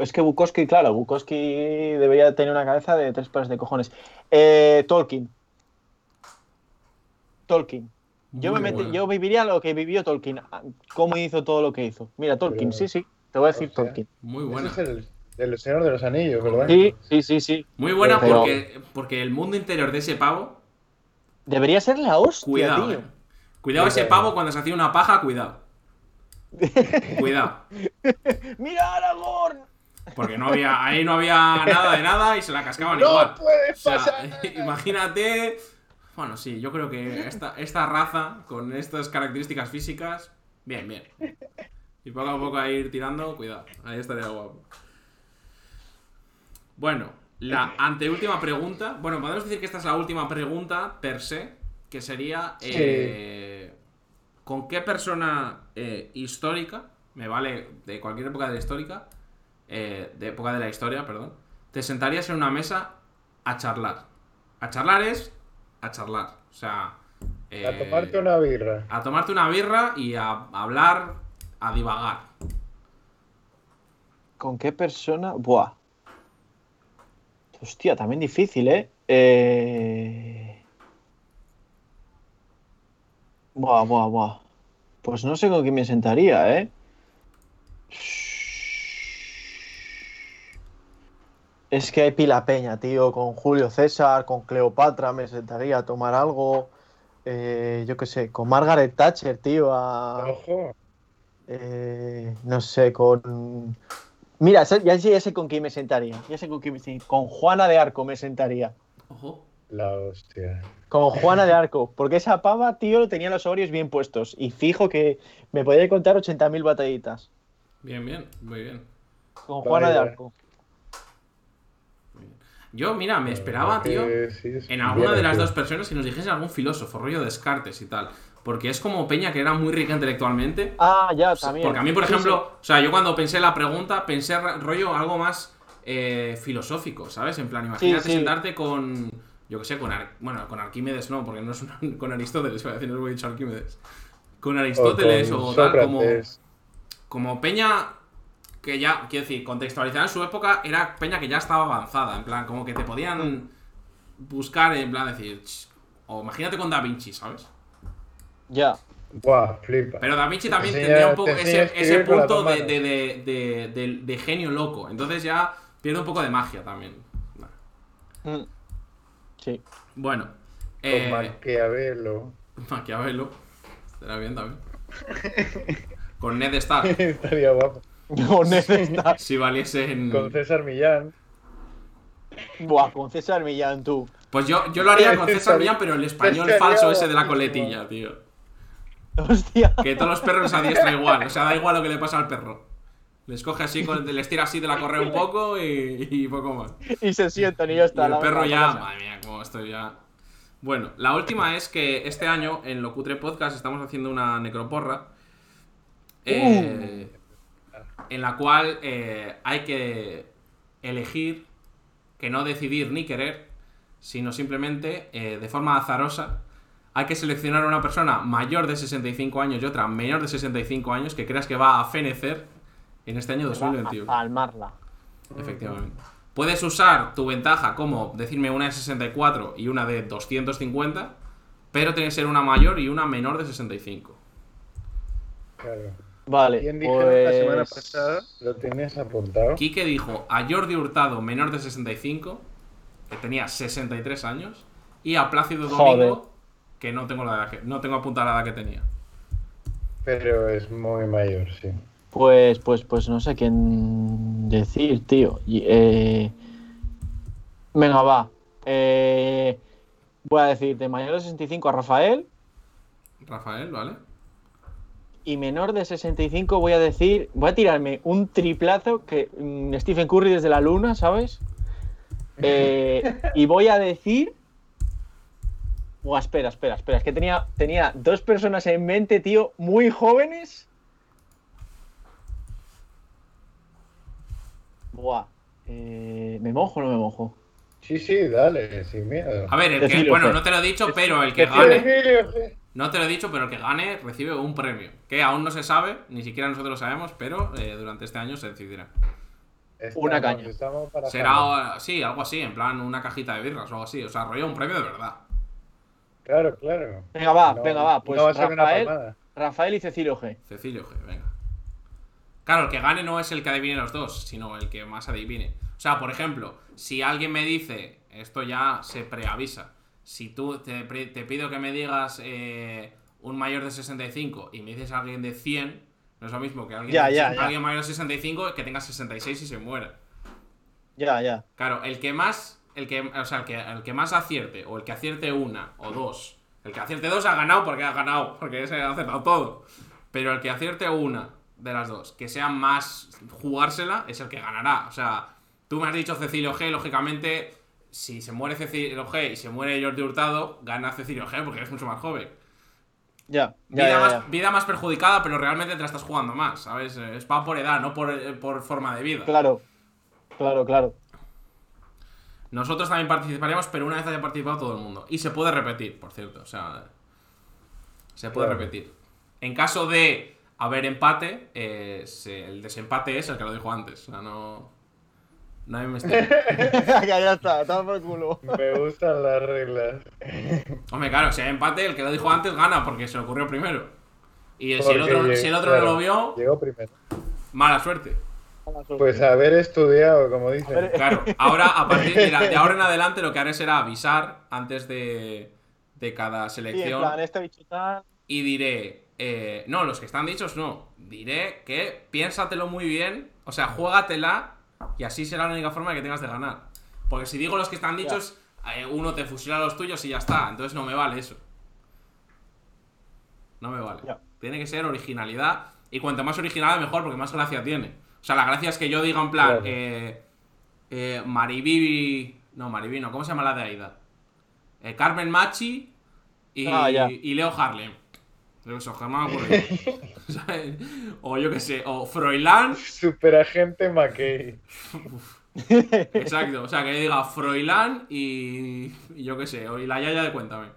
Es que Bukowski, claro, Bukowski debería tener una cabeza de tres pares de cojones. Eh, Tolkien. Tolkien. Yo, Muy me metí- buena. yo viviría lo que vivió Tolkien. ah, Cómo hizo todo lo que hizo. Mira, Tolkien, Pero- sí, sí. Te voy a decir. Tolkien. Muy Ese buena. es el, el Señor de los Anillos, ¿verdad? Sí, sí, sí, sí. Muy buena Pero- porque, porque el mundo interior de ese pavo, Debería ser la hostia, cuidado. tío. eh. Cuidado ese pavo cuando se hacía una paja, cuidado. Cuidado. [laughs] ¡Mira, Aragorn! Porque no había, ahí no había nada de nada y se la cascaban ¡No igual. puede O sea, pasar! [laughs] imagínate. Bueno, sí, yo creo que esta, esta raza, con estas características físicas, bien, bien. Y poco a poco a ir tirando, cuidado. Ahí estaría guapo. Bueno, la anteúltima pregunta. Bueno, podemos decir que esta es la última pregunta per se, que sería. eh, ¿Con qué persona eh, histórica, me vale de cualquier época de la histórica, eh, de época de la historia, perdón, te sentarías en una mesa a charlar? A charlar es a charlar. O sea. eh, A tomarte una birra. a tomarte una birra y a, a hablar, a divagar. ¿Con qué persona? Buah. Hostia, también difícil, ¿eh? eh... Buah, buah, buah. Pues no sé con quién me sentaría, ¿eh? Es que hay pila peña, tío. Con Julio César, con Cleopatra me sentaría a tomar algo. Eh, yo qué sé, con Margaret Thatcher, tío. A... Ojo. Eh, no sé, con. Mira, ya sé, ya sé con quién me sentaría. Ya sé con quién me sentaría. Con Juana de Arco me sentaría. Ojo. La hostia. Con Juana de Arco. Porque esa pava, tío, tenía los ovarios bien puestos. Y fijo que me podía contar 80.000 batallitas. Bien, bien, muy bien. Con Juana de. Arco. Yo, mira, me esperaba, tío, sí, es en alguna bien, de las tío. dos personas que nos dijese algún filósofo, rollo Descartes y tal. Porque es como Peña que era muy rica intelectualmente. Ah, ya, O sea, también. Porque a mí, por Sí, ejemplo, o sea, yo cuando pensé la pregunta, pensé rollo algo más eh, filosófico, ¿sabes? En plan, imagínate sí. sentarte con, yo que sé, con, Ar- bueno, con Arquímedes no, porque no es una- [laughs] con Aristóteles, [laughs] iba a decir, no he dicho Arquímedes. Con O Aristóteles o, con tal como, como Peña que ya, quiero decir, contextualizada en su época, era peña que ya estaba avanzada. En plan, como que te podían buscar, en plan, decir. "Ch", O imagínate con Da Vinci, ¿sabes? Ya. Buah, flipa. Pero Da Vinci también Te tendría un poco ese, con punto de, de, de, de- de- de genio loco. Entonces ya pierde un poco de magia también. Mm. Sí. Bueno. Con Eh, Maquiavelo. [laughs] Maquiavelo. Estará bien también. Con Ned Stark. [laughs] Estaría guapo. Con esta. Si valiesen. Con César Millán. Buah, con César Millán, tú. Pues yo, yo lo haría con César Millán, pero el español falso ese de la coletilla, tío. [laughs] Hostia. Que todos los perros a diestra igual. O sea, da igual lo que le pasa al perro. Les coge así, con- les tira así de la correa un poco y, y poco más. Y se sientan y ya Y está. el la perro ya, madre mía, como estoy ya. Bueno, la última es que este año en Locutre Podcast estamos haciendo una necroporra. eh, En la cual eh, hay que elegir, que no decidir ni querer, sino simplemente eh, de forma azarosa. Hay que seleccionar a una persona mayor de 65 años y otra menor de 65 años que creas que va a fenecer en este año 2021. Palmarla. Efectivamente. Puedes usar tu ventaja como decirme una de 64 y una de 250, pero tiene que ser una mayor y una menor de 65. Claro. Vale. ¿Quién dijeron pues... la semana pasada? ¿Lo tienes apuntado? Quique dijo a Jordi Hurtado menor de 65, que tenía 63 años, y a Plácido Domingo, Joder. que no tengo la edad que, no tengo apuntada la edad que tenía. Pero es muy mayor, sí. Pues, pues, pues no sé quién decir, tío. Eh, Venga, va. Eh, Voy a decir de mayor de 65 a Rafael Rafael, ¿vale? Y menor de 65 voy a decir, voy a tirarme un triplazo que mm, Stephen Curry desde la luna, ¿sabes? [laughs] Eh, y voy a decir... Buah, espera, espera, espera. Es que tenía, tenía dos personas en mente, tío, muy jóvenes. Buah. eh, ¿Me mojo o no me mojo? Sí, sí, dale, sin miedo. A ver, el que, bueno, no te lo he dicho, pero el que gane. No te lo he dicho, pero el que gane recibe un premio, que aún no se sabe, ni siquiera nosotros lo sabemos, pero eh, durante este año se decidirá. Estamos- Una caña. estamos para. Será, sí, algo así, en plan una cajita de birras o algo así, o sea, rollo un premio de verdad. Claro, claro. Venga, va, No- venga, va. Pues no va a ser una Rafael. Rafael y Cecilio G. Cecilio G, venga. Claro, el que gane no es el que adivine los dos, sino el que más adivine. O sea, por ejemplo, si alguien me dice, esto ya se preavisa, si tú te, te pido que me digas eh, un mayor de 65 y me dices alguien de 100, no es lo mismo que alguien, de- alguien mayor de 65 que tenga 66 y se muera. Ya, ya. Claro, el que más, el que, o sea, el que, el que más acierte, o el que acierte una o dos, el que acierte dos ha ganado porque ha ganado, porque ese ha acertado todo. Pero el que acierte una de las dos, que sea más jugársela, es el que ganará. O sea, tú me has dicho Cecilio G, lógicamente, si se muere Cecilio G y se muere Jordi Hurtado, gana Cecilio G porque es mucho más joven. Ya, ya, Vida, ya, más, ya. vida más perjudicada, pero realmente te la estás jugando más, ¿sabes? Es va por edad, no por, por forma de vida. Claro, claro, claro. Nosotros también participaríamos, pero una vez haya participado todo el mundo. Y se puede repetir, por cierto. O sea, se puede Claro. repetir. En caso de haber empate, eh, se- el desempate es el que lo dijo antes. O sea, no. No hay misterio. ya está, toma por culo. Me gustan las reglas. Hombre, claro, si hay empate, el que lo dijo antes gana porque se le ocurrió primero. Y si el otro, si el otro claro, no lo vio, Llegó primero. mala suerte. Pues haber estudiado, como dicen. ver, Claro, ahora, a partir de, la- de ahora en adelante, lo que haré será avisar antes de, de cada Sí, en selección. plan, este bicho tal. y diré, eh, no, los que están dichos no, diré que piénsatelo muy bien, o sea, juégatela y así será la única forma que tengas de ganar. Porque si digo los que están dichos, eh, uno te fusila los tuyos y ya está, entonces no me vale eso. No me vale. Tiene que ser originalidad y cuanto más original mejor porque más gracia tiene. O sea, la gracia es que yo diga en plan, Claro. eh, eh, Maribibi, no, Maribi no, ¿cómo se llama la de Aida? Eh, Carmen Machi y, Ah, y Leo Harlem. [laughs] O yo qué sé, o Froilán. Superagente McKay. Exacto, o sea, que yo diga Froilán y, y yo qué sé, o y la Yaya de Cuéntame.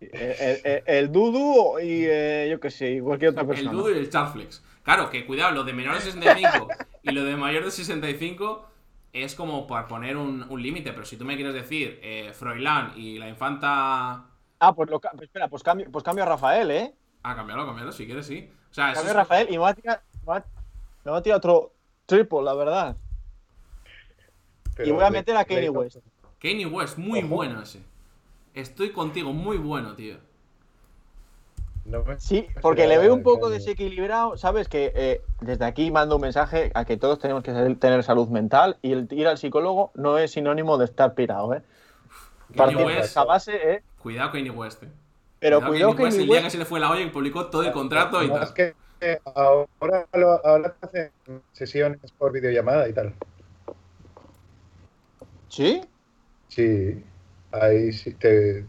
El, el- el Dudu y eh, yo qué sé, y cualquier otra El persona. Dudu y el Charflex. Claro, que cuidado, lo de menor de 65 y lo de mayor de 65 es como para poner un, un límite, pero si tú me quieres decir eh, Froilán y la infanta... Ah, pues, lo, pues espera, pues cambio, pues cambio a Rafael, ¿eh? Ah, cambiarlo, cambiarlo, si quieres, sí. O sea, Cambio a Rafael y me va a tirar, me va- me va a tirar otro triple, la verdad. Pero y voy a le- meter a Kanye West. Kanye West, muy Ojo. bueno ese. Estoy contigo, muy bueno, tío. no Sí, [laughs] porque le veo un poco desequilibrado, ¿sabes? Que eh, desde aquí mando un mensaje a que todos tenemos que tener salud mental y el ir al psicólogo no es sinónimo de estar pirado, ¿eh? Kanye Partiendo de West, esa base, ¿eh? Cuidado Kanye West, eh. Pero Cuidado cuidado Kanye West, que el día que se le fue la olla y publicó todo el contrato y tal. es que ahora, lo- ahora hacen sesiones por videollamada y tal. ¿Sí? Sí, ahí sí te.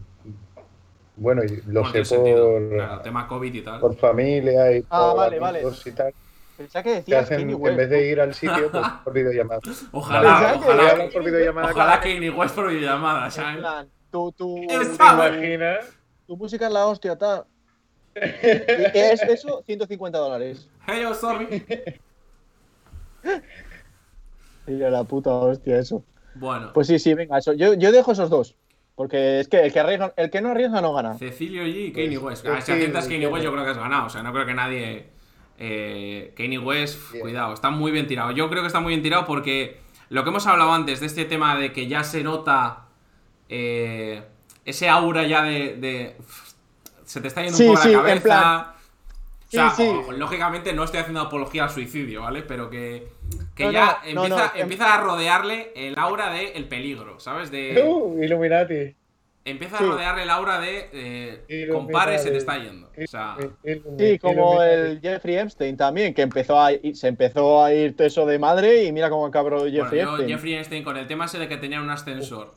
Bueno, y lo Bueno, sé por, Claro, tema COVID y tal. por familia y Ah, por vale, vale. y tal. Pensaba que decías hacen, Kanye en West. vez de ir al sitio, pues [laughs] por videollamada. Ojalá, ojalá, hablan por videollamada. ojalá Kanye West por videollamada, En ¿sabes? plan, tu, tu, tu- fácil. imaginas? tu música es la hostia, tal. ¿Y qué es eso? 150 dólares. Hey, yo, sorry. Mira la puta hostia, eso. Bueno, Pues sí, sí, venga, eso. Yo, yo dejo esos dos. Porque es que el que, arriesga, el que no arriesga no gana. Cecilio G y Kanye Pues, West. pues Ah, si aciertas sí, Kanye West, yo creo que has ganado. O sea, no creo que nadie. Eh, Kanye West, Bien. cuidado, está muy bien tirado. Yo creo que está muy bien tirado porque lo que hemos hablado antes de este tema de que ya se nota eh, ese aura ya de, de- Se te está yendo Sí, un poco sí, la en cabeza. plan- O sea, Sí, sí. o- lógicamente no estoy haciendo apología al suicidio, ¿vale? Pero que, que No, ya no, empieza, no, empieza a rodearle el aura del el peligro, ¿sabes? De, Uh, Illuminati. Empieza Sí. a rodearle el aura de eh, compare, se te está yendo. O sea, Sí, como el Jeffrey Epstein también, que empezó a, ir- se empezó a ir eso de madre y mira cómo cabrón bueno, Jeffrey yo, Epstein. Jeffrey Einstein con el tema ese de que tenía un ascensor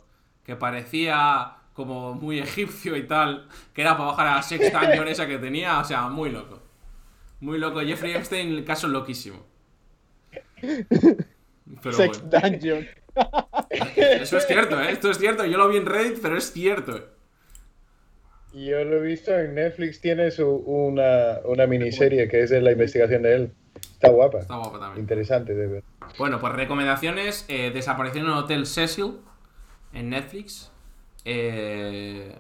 que parecía como muy egipcio y tal, que era para bajar a la Sex Dungeon [laughs] esa que tenía, o sea, muy loco. Muy loco. Jeffrey Epstein, el caso loquísimo. Pero Sex bueno, Dungeon. [laughs] eso es cierto, ¿eh? Esto es cierto. Yo lo vi en Reddit, pero es cierto. Yo lo he visto en Netflix, tiene su, una, una miniserie que es de la investigación de él. Está guapa. Está guapo también. Interesante de ver. Bueno, pues recomendaciones. Eh, desaparición en el Hotel Cecil en Netflix. Eh,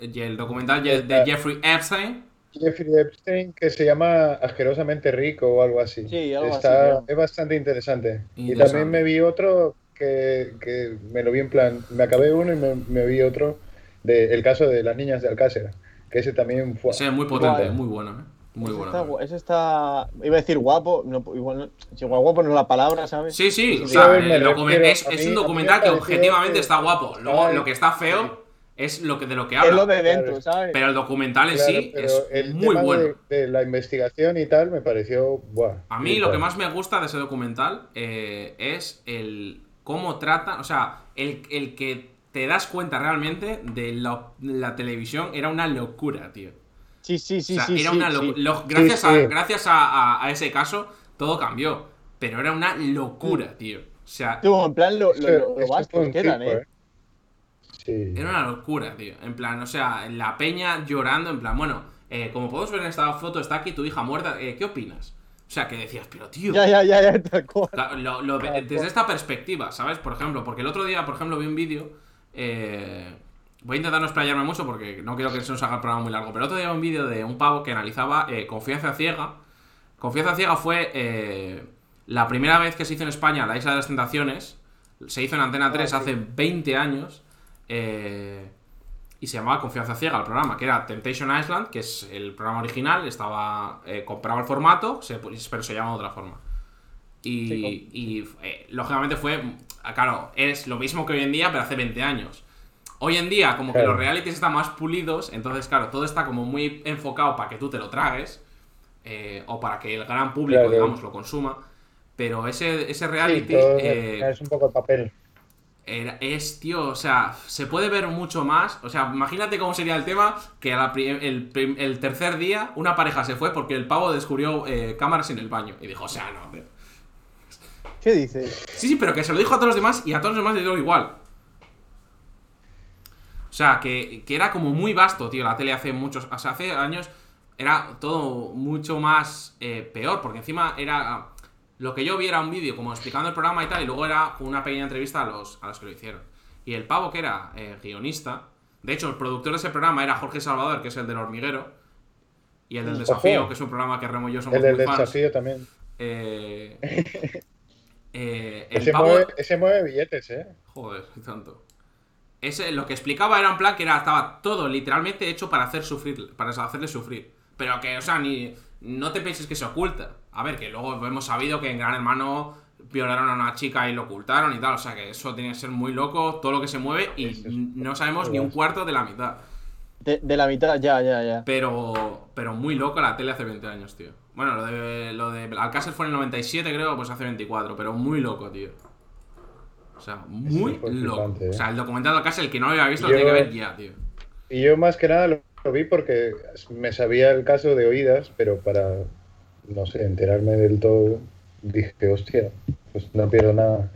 y el documental de Jeffrey Epstein. Jeffrey Epstein, que se llama Asquerosamente Rico o algo así. Sí, algo así Está. Es bastante interesante. Y también me vi otro que, que me lo vi en plan. Me acabé uno y me, me vi otro de El caso de las niñas de Alcácer. Que ese también fue. Ese es muy potente, muy bueno, ¿eh? Muy ese, bueno. está, ese está. Iba a decir guapo. No, igual, si guapo no es la palabra, ¿sabes? Sí, sí, o sea, refiero- es, es mí- un documental me que objetivamente que está guapo. Luego, lo que está feo es lo que, de lo que Es lo habla. de dentro, Claro. ¿sabes? Pero el documental en Claro, sí es el muy tema bueno. De, de la investigación y tal me pareció. Buah, A mí lo que más me gusta de ese documental eh, es el cómo trata, o sea, el, el que te das cuenta realmente de la, la televisión era una locura, tío. Sí, sí, sí, o sea, sí. era sí, una sí. gracias Sí, a, gracias a, a- a ese caso, todo cambió. Pero era una locura, tío. O sea, Tú, en plan, lo, lo, que- lo, que vastos eran, tipo, ¿eh? Sí. Era una locura, tío. En plan, o sea, la peña llorando, en plan, bueno, eh, como podemos ver en esta foto, está aquí tu hija muerta, eh, ¿qué opinas? O sea, que decías, pero tío, Ya, ya, ya, ya, tal cual. Lo- lo- desde esta perspectiva, ¿sabes? Por ejemplo, porque el otro día, por ejemplo, vi un vídeo. eh, voy a intentar no explayarme mucho porque no quiero que se nos haga el programa muy largo. Pero otro día un vídeo de un pavo que analizaba eh, Confianza Ciega. Confianza Ciega fue eh, la primera vez que se hizo en España la Isla de las Tentaciones. Se hizo en Antena 3 sí. hace 20 años. eh, y se llamaba Confianza Ciega el programa, que era Temptation Island, que es el programa original. Estaba compraba el formato, se- pero se llama de otra forma. Y, Sí, y, lógicamente fue, ah, claro, es lo mismo que hoy en día, pero hace 20 años. Hoy en día, como que Claro. los realities están más pulidos, entonces, claro, todo está como muy enfocado para que tú te lo tragues, eh, o para que el gran público, Claro. digamos, lo consuma. Pero ese, ese Sí, reality todo eh, es un poco el papel. era- es, tío, o sea, se puede ver mucho más. O sea, imagínate cómo sería el tema que a la el, el tercer día una pareja se fue porque el pavo descubrió eh, cámaras en el baño. Y dijo, o sea, no, tío. ¿Qué dices? Sí, sí, pero que se lo dijo a todos los demás y a todos los demás les dio igual. O sea, que, que era como muy vasto, tío, la tele hace muchos, o sea, hace años. era todo mucho más eh, peor, porque encima era... Lo que yo vi era un vídeo como explicando el programa y tal, y luego era una pequeña entrevista a los, a los que lo hicieron. Y el pavo que era eh, guionista, de hecho el productor de ese programa era Jorge Salvador, que es el del hormiguero, y el del desafío, que es un programa que Remo y yo somos El del muy fans. desafío también. Eh, [laughs] eh, el Ese pavo- mueve, ese mueve billetes, ¿eh? Joder, tanto. Ese, lo que explicaba era en plan que era, estaba todo literalmente hecho para hacer sufrir, para hacerle sufrir. Pero que, o sea, ni. No te pienses que se oculta. A ver, que luego hemos sabido que en Gran Hermano violaron a una chica y lo ocultaron y tal. O sea que eso tiene que ser muy loco, todo lo que se mueve, y no sabemos ni un cuarto de la mitad. De, de la mitad, ya, ya, ya. Pero. Pero muy loco la tele hace 20 años, tío. Bueno, lo de. Lo de Alcácer fue en el 97, creo, pues hace 24, pero muy loco, tío. O sea, muy loco. ¿eh? O sea, el documental de el que no lo había visto, lo tiene que ver ya, tío. Y yo más que nada lo, lo vi porque me sabía el caso de oídas, pero para, no sé, enterarme del todo, dije, hostia, pues no pierdo nada.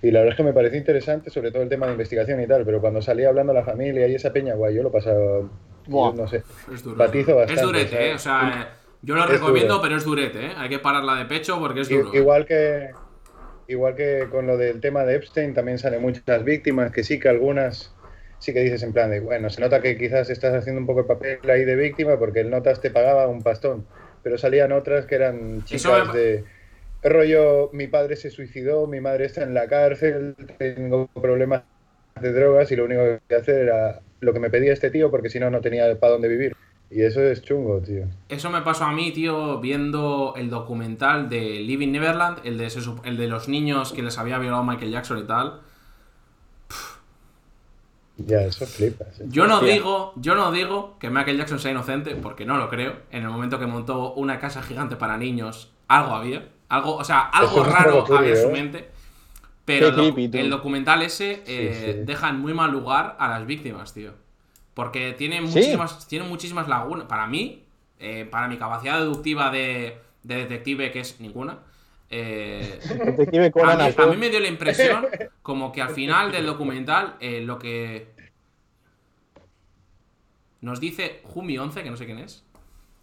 Y la verdad es que me pareció interesante, sobre todo el tema de investigación y tal, pero cuando salía hablando a la familia y esa peña, guay, yo lo pasaba, Buah. yo no sé. Es duro. Patizo es bastante, durete, ¿sabes? ¿eh? O sea, eh, yo lo Es recomiendo, duro. pero es durete, ¿eh? Hay que pararla de pecho porque es duro. ¿eh? Igual que igual que con lo del tema de Epstein también salen muchas víctimas que sí que algunas sí que dices en plan de bueno se nota que quizás estás haciendo un poco el papel ahí de víctima porque el notas te pagaba un pastón pero salían otras que eran chicas me- de rollo mi padre se suicidó mi madre está en la cárcel tengo problemas de drogas y lo único que hacer era lo que me pedía este tío porque si no no tenía para dónde vivir y eso es chungo tío Eso me pasó a mí, tío, viendo el documental de Living Neverland, el de, se sup- el de los niños que les había violado Michael Jackson y tal. ya eso flipas ¿eh? Yo no digo, yo no digo que Michael Jackson sea inocente, porque no lo creo. En el momento que montó una casa gigante para niños, algo había. Algo, o sea, algo es raro había en su ¿eh? mente. Pero Qué el, creepy, documental ese eh, sí. deja en muy mal lugar a las víctimas, tío. Porque tiene Sí. muchísimas, tiene muchísimas lagunas. Para mí, eh, para mi capacidad deductiva de, de detective, que es ninguna, eh, [laughs] Detective a mí, a mí me dio la impresión como que al final del documental eh, lo que nos dice Jumi11, que no sé quién es,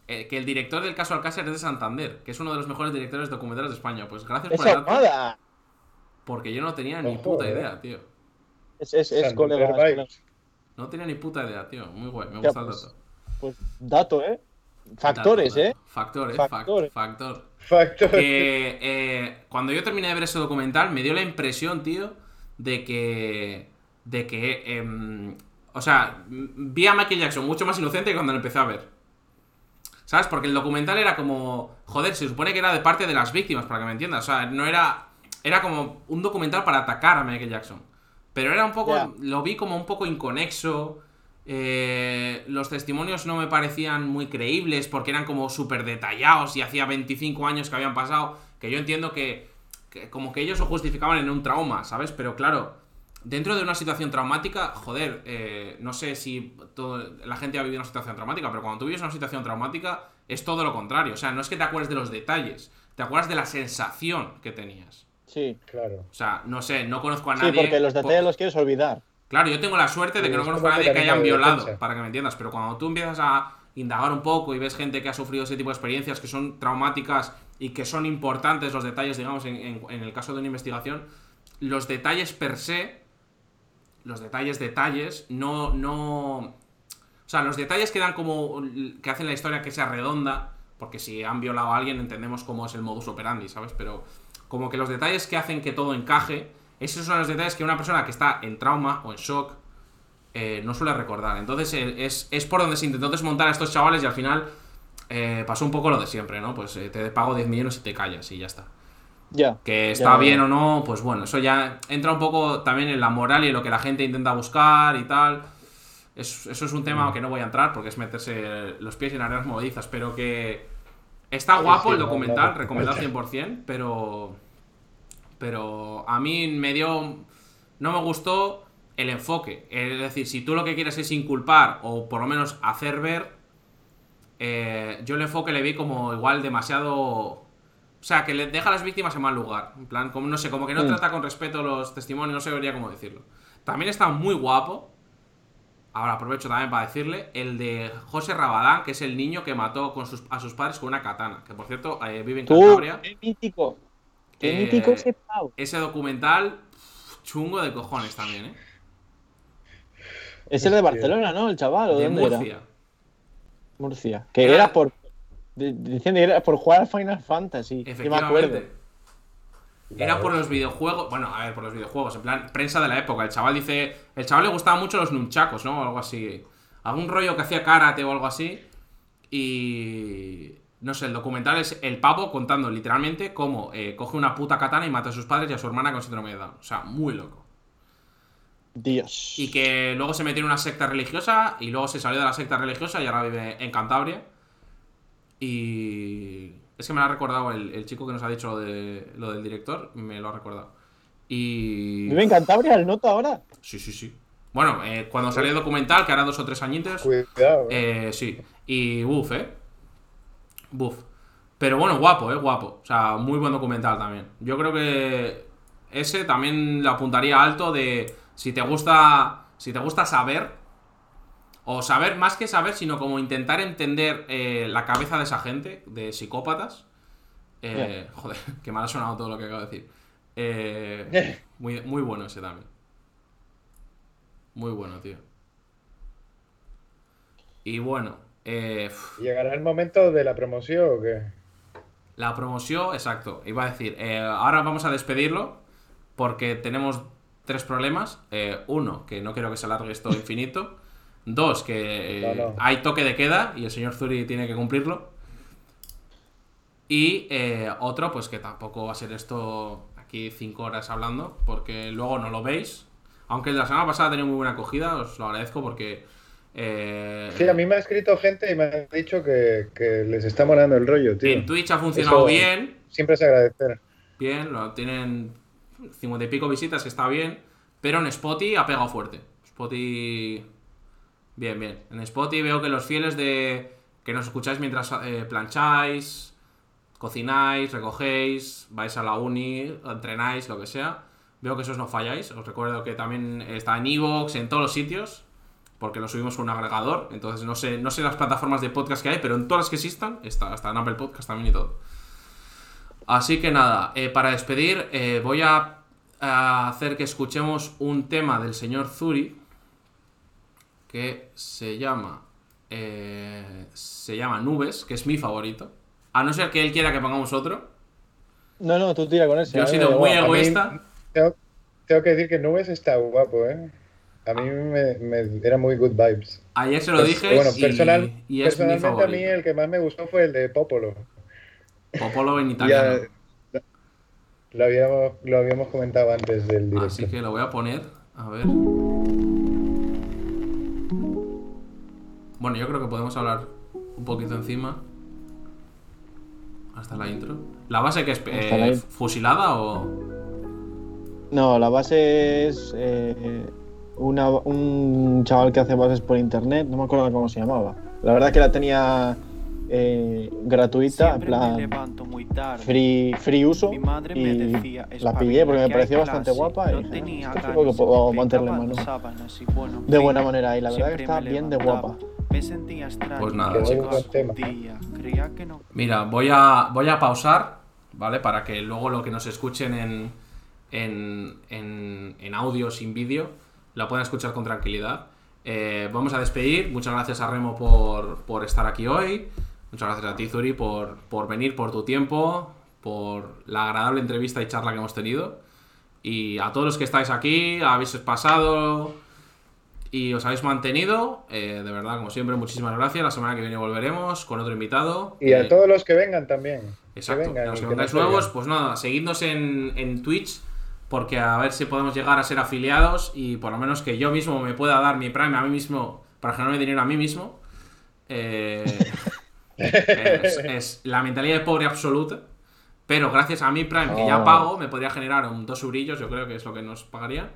eh, que el director del caso Alcácer es de Santander, que es uno de los mejores directores documentales de España. Pues gracias por el ¡Esa dato, porque yo no tenía ni puta idea, tío. Es, es, es colega. No tenía ni puta idea, tío. Muy guay, me Ya, gusta el pues, dato. Pues dato, ¿eh? Factores, Dato, ¿eh? Factores, Factores. fac- factor. Factor. que eh, cuando yo terminé de ver ese documental me dio la impresión, tío, de que. de que. em, o sea, vi a Michael Jackson mucho más inocente que cuando lo empecé a ver. ¿Sabes? Porque el documental era como. Joder, se supone que era de parte de las víctimas, para que me entiendas. O sea, no era. Era como un documental para atacar a Michael Jackson. Pero era un poco. Lo vi como un poco inconexo. eh, los testimonios no me parecían muy creíbles porque eran como súper detallados y hacía 25 años que habían pasado. Que yo entiendo que, que como que ellos lo justificaban en un trauma, ¿sabes? Pero claro, dentro de una situación traumática, joder, eh, no sé si todo- la gente ha vivido una situación traumática, pero cuando tú vives una situación traumática es todo lo contrario. O sea, no es que te acuerdes de los detalles, te acuerdas de la sensación que tenías. Sí. Claro. O sea, no sé, no conozco a Sí, nadie. porque los detalles los quieres olvidar. Claro, yo tengo la suerte de Sí, que no conozco a nadie que hayan violado, defensa. para que me entiendas. Pero cuando tú empiezas a indagar un poco y ves gente que ha sufrido ese tipo de experiencias que son traumáticas y que son importantes los detalles, digamos, en, en- en el caso de una investigación, los detalles per se, los detalles, detalles, no, no... O sea, los detalles que dan como... que hacen la historia que sea redonda, porque si han violado a alguien entendemos cómo es el modus operandi, ¿sabes? Pero como que los detalles que hacen que todo encaje, esos son los detalles que una persona que está en trauma o en shock eh, no suele recordar. Entonces eh, es, es por donde se intentó desmontar a estos chavales y al final eh, pasó un poco lo de siempre, ¿no? Pues eh, te pago 10 millones y te callas y ya está. Ya. Que está bien o no, pues bueno, eso ya entra un poco también en la moral y en lo que la gente intenta buscar y tal. Es- eso es un tema que no voy a entrar porque es meterse los pies en arenas movedizas, pero que está guapo el documental, recomendado [laughs] no. 100%, pero pero a mí me dio no me gustó el enfoque, es decir, si tú lo que quieres es inculpar o por lo menos hacer ver eh, yo el enfoque le vi como igual demasiado o sea, que le deja a las víctimas en mal lugar. En plan, como no sé, como que no Mm. trata con respeto los testimonios, no sé vería cómo decirlo. También está muy guapo. Ahora aprovecho también para decirle, el de José Rabadán, que es el niño que mató con sus, a sus padres con una katana. Que por cierto, eh, vive en Tú, Cantabria. qué mítico. Qué Eh, mítico ese pavo. Ese documental, chungo de cojones también, ¿eh? Es el de. Barcelona, ¿no? El chaval, ¿o De dónde era? Murcia. Murcia. Que Era- era, por. Dicen que era por jugar al Final Fantasy. Yo me acuerdo. Era por los videojuegos. Bueno, a ver, por los videojuegos. En plan, prensa de la época. El chaval dice. El chaval le gustaban mucho los nunchacos, ¿no? O algo así. Algún rollo que hacía karate o algo así. Y. No sé, el documental es el pavo contando literalmente cómo eh, coge una puta katana y mata a sus padres y a su hermana con síndrome de Down. O sea, muy loco. Dios. Y que luego se metió en una secta religiosa y luego se salió de la secta religiosa y ahora vive en Cantabria. Y. Es que me lo ha recordado el, el chico que nos ha dicho lo, de, lo del director, me lo ha recordado. Y. ¿Vive en Cantabria el nota ahora? Sí, sí, sí. Bueno, eh, cuando salió el documental, que hará dos o tres añitos. Cuidado. eh. Eh, sí. Y buf, ¿eh? Buf. Pero bueno, guapo, ¿eh? Guapo. O sea, muy buen documental también. Yo creo que ese también lo apuntaría alto de si te gusta, si te gusta saber, o saber más que saber, sino como intentar entender eh, la cabeza de esa gente, de psicópatas. Eh, Joder, [laughs] que mal ha sonado todo lo que acabo de decir. Eh, muy, muy bueno ese también. Muy bueno, tío. Y bueno, ¿Llegará el momento de la promoción o qué? la promoción, exacto. Iba a decir, ahora vamos a despedirlo porque tenemos tres problemas. Uno, que no quiero que se alargue esto [laughs] infinito. Dos, que eh, No, no. hay toque de queda y el señor Zuri tiene que cumplirlo. Y eh, otro, pues que tampoco va a ser esto aquí cinco horas hablando porque luego no lo veis. Aunque la semana pasada ha tenido muy buena acogida, os lo agradezco porque... eh, Sí, a mí me ha escrito gente y me ha dicho que, que les está molando el rollo, tío. en Twitch ha funcionado Eso- bien. Siempre es agradecer. bien, lo tienen 50 y pico visitas, que está bien, pero en Spotify ha pegado fuerte. Spotify, bien, bien. En Spotify veo que los fieles de que nos escucháis mientras eh, plancháis, cocináis, recogéis, vais a la uni, entrenáis, lo que sea, veo que esos no falláis. Os recuerdo que también está en Evox, en todos los sitios, porque lo subimos con un agregador. Entonces no sé, no sé las plataformas de podcast que hay, pero en todas las que existan, está, está en Apple Podcast también y todo. Así que nada, eh, para despedir, eh, voy a hacer que escuchemos un tema del señor Zuri que se llama eh, se llama Nubes, que es mi favorito. A no ser que él quiera que pongamos otro. No, no, tú tira con ese. Yo he sido muy igual. egoísta. Tengo, tengo que decir que Nubes está guapo, ¿eh? A mí me, me- era muy good vibes. Ayer se lo Pues, dije bueno, y, personal- y es mi personalmente a mí el que más me gustó fue el de Popolo. Popolo en [laughs] Ya italiano. lo habíamos, lo habíamos comentado antes del directo. Así que lo voy a poner. A ver. Bueno, yo creo que podemos hablar un poquito encima. Hasta la intro. ¿La base que es eh, fusilada o.? No, la base es eh, una- un chaval que hace bases por internet, no me acuerdo cómo se llamaba. La verdad que la tenía eh, gratuita, en me plan levanto muy tarde. free, free uso. Mi madre me Y decía, la pillé porque me "Espabila, que pareció bastante clase". guapa y No dije, tenía [laughs] "Esto ganas, creo que puedo me meterle mano". sábanas y bueno, en De buena manera, y la verdad que está bien de guapa. Me sentía extraño. Pues nada, chicos. día Creía que no. Mira, voy a, voy a pausar, ¿vale? Para que luego lo que nos escuchen en, en, en, en audio sin vídeo la puedan escuchar con tranquilidad. Eh, vamos a despedir. Muchas gracias a Remo por, por estar aquí hoy. Muchas gracias a ti, Zuri, por, por venir, por tu tiempo, por la agradable entrevista y charla que hemos tenido. Y a todos los que estáis aquí, habéis pasado y os habéis mantenido. eh, de verdad, como siempre, muchísimas gracias. La semana que viene volveremos con otro invitado. Y a Eh, todos los que vengan también. Exacto. Que vengan a los que vengáis nuevos, pues nada, seguidnos en, en Twitch, porque a ver si podemos llegar a ser afiliados y por lo menos que yo mismo me pueda dar mi Prime a mí mismo para generarme dinero a mí mismo. Eh, es, [laughs] es la mentalidad de pobre absoluta. Pero gracias a mi Prime, que ya Oh. pago, me podría generar un, dos subrillos, yo creo que es lo que nos pagaría.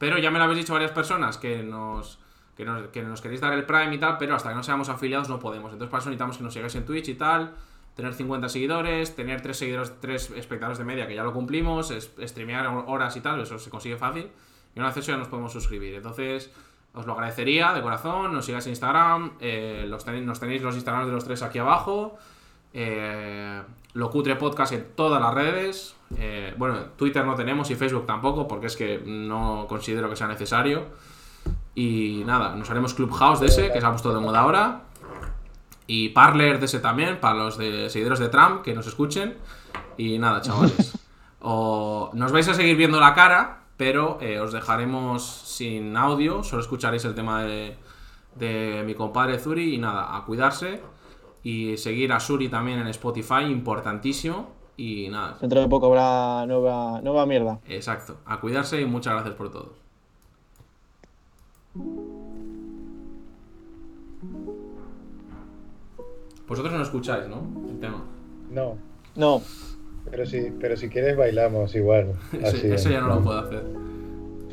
Pero ya me lo habéis dicho varias personas que nos, que nos, que nos queréis dar el Prime y tal, pero hasta que no seamos afiliados no podemos. Entonces para eso necesitamos que nos sigáis en Twitch y tal, tener 50 seguidores, tener 3 seguidores, 3 espectadores de media, que ya lo cumplimos, streamear horas y tal, eso se consigue fácil. Y una vez eso ya nos podemos suscribir. Entonces, os lo agradecería de corazón. Nos sigáis en Instagram. eh, los tenéis, nos tenéis los Instagrams de los tres aquí abajo. Eh, Locutre Podcast en todas las redes. Eh, bueno, Twitter no tenemos y Facebook tampoco, porque es que no considero que sea necesario. Y nada, nos haremos Clubhouse de ese, que se ha puesto de moda ahora. Y Parler de ese también, para los de seguidores de Trump que nos escuchen. Y nada, [laughs] chavales. O nos vais a seguir viendo la cara, pero eh, os dejaremos sin audio. Solo escucharéis el tema de, de mi compadre Zuri. Y nada, a cuidarse. Y seguir a Suri también en Spotify, importantísimo. Y nada, Dentro de poco habrá nueva, nueva mierda. exacto. A cuidarse y muchas gracias por todo. Vosotros no escucháis, ¿no? El tema. No, No, pero si, pero si quieres bailamos igual. [laughs] Eso, Así, eso ya no lo puedo hacer.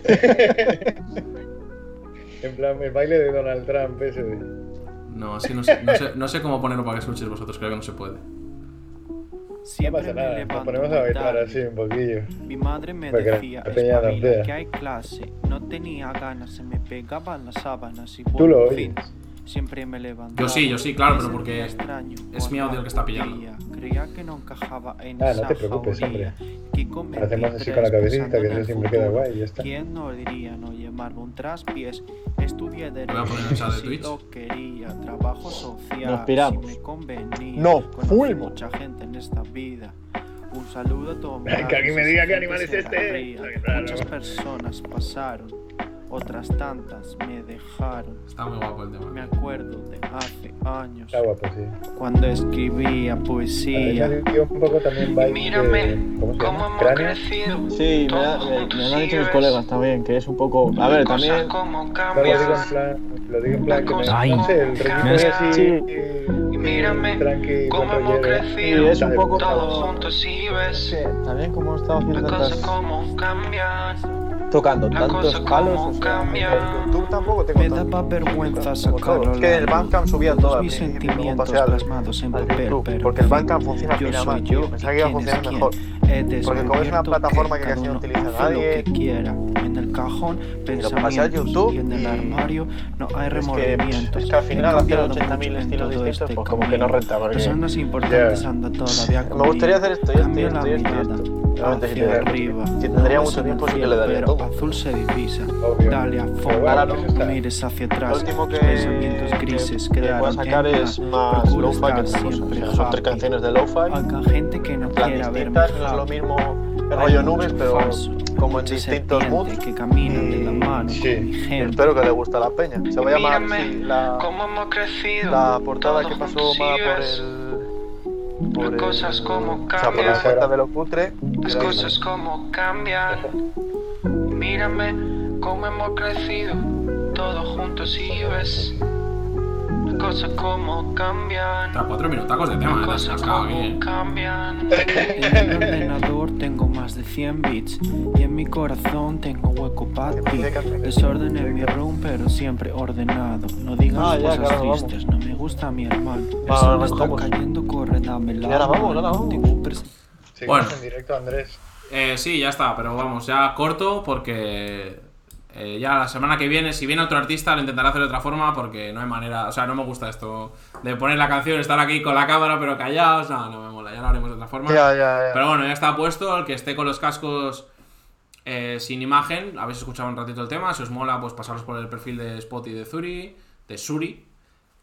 [laughs] En plan, el baile de Donald Trump ese de... No, es que no sé, no sé, no sé cómo ponerlo para que escuchéis vosotros, creo que no se puede. No Siempre pasa me nada, nos ponemos a bailar así un poquillo. Mi madre me Para que la decía, espabila, vea". que hay clase. No tenía ganas, se me pegaban las sábanas y Tú bueno, lo fin, oyes. Siempre me levantaba. Yo sí, yo sí, claro, pero porque extraño es mi audio el que está pillando. acudía. Creía que no encajaba en Ah, no te preocupes, cometí Hacemos así con la cabecita, que eso siempre queda guay y ya está. ¿Quién no diría no llamarme un traspiés? Estudié voy a poner en el chat de si Twitch. lo quería, trabajo social, Nos piramos. si me convenía. No, fuimos. mucha gente en esta vida. Un saludo a todos. [laughs] Que alguien me diga qué animal es este. Muchas personas pasaron, otras tantas me dejaron. Está muy guapo el Me tema. acuerdo de hace años, Está guapo, sí. cuando escribía poesía. me un poco también baile Mírame, ¿Cómo hemos Cráneo. crecido. sí, me, da- me- me lo han dicho mis colegas también, que es un poco... A ver, también... lo digo en plan, lo digo en plan que me, Ay. no sé, el ritmo Me- es así, Sí. eh, Y mírame, tranqui, cómo hemos crecido. Sí, es un poco Todos juntos y ves. que también como he estado haciendo Las cosas tantas... como cambian. Tocando tantos palos, o sea, en YouTube tampoco tengo Me daba vergüenza sacarlo. Es que el Bandcamp subía todos todo al mis sentimientos pasé al- plasmados en al papel, pero porque el Bandcamp funciona al yo final mal, yo. Pensaba que iba a funcionar mejor. Porque como es una plataforma que casi no utiliza nadie, lo cajón, lo pasé YouTube y en el y- armario no hay Es que, es que al He final hacer cambiado 80.000 mucho en estilos distintos, este pues como que no renta. Porque Personas importantes Ya. andan todavía me gustaría hacer esto esto esto esto esto. Hacia arriba. si tendría No mucho tiempo sí que le daría pero todo. azul se divisa. Obvio. Dale a fondo, Ahora no mires hacia Lo atrás. último que, pensamientos grises que voy a sacar es más lo-fi que siempre son tres canciones de lo-fi, gente que no quiera es lo mismo el rollo nubes, pero falso, como en distintos moods. que caminan de la mano Sí. con mi Y gente. espero que le guste a la peña. Se va a llamar Mírame, sí, la, Cómo hemos crecido. la portada que pasó por el. Por Las el, cosas como o sea, por cambian. la cuenta de lo cutre. Las cosas como cambian. Mírame cómo hemos crecido. Todos juntos y ves. Cosas como cambian. Está cuatro minutacos de tema, Las ¿eh? Cosas como cambian. En mi ordenador tengo más de 100 bits y en mi corazón tengo hueco para ti. Desorden en mi room, pero siempre ordenado. No digas Ah, cosas claro, vamos. tristes, no me gusta mi hermano. El sol está vamos. cayendo, corre, dame la Y ahora vamos, ahora vamos. Tengo un pres- Seguimos Bueno. en directo, Andrés. Eh, sí, ya está, pero vamos, ya corto porque eh, ya la semana que viene, si viene otro artista, lo intentaré hacer de otra forma porque no hay manera, o sea, no me gusta esto de poner la canción, estar aquí con la cámara pero callados, no, no me mola, ya lo haremos de otra forma. Ya, ya, ya. Pero bueno, ya está puesto, el que esté con los cascos eh, sin imagen, habéis escuchado un ratito el tema, si os mola, pues pasaros por el perfil de Spotty de Zuri, de Suri,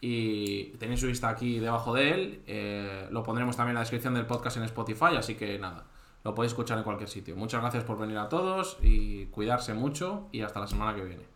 y tenéis su vista aquí debajo de él, eh, lo pondremos también en la descripción del podcast en Spotify, así que nada, lo podéis escuchar en cualquier sitio. Muchas gracias por venir a todos y cuidarse mucho y hasta la semana que viene.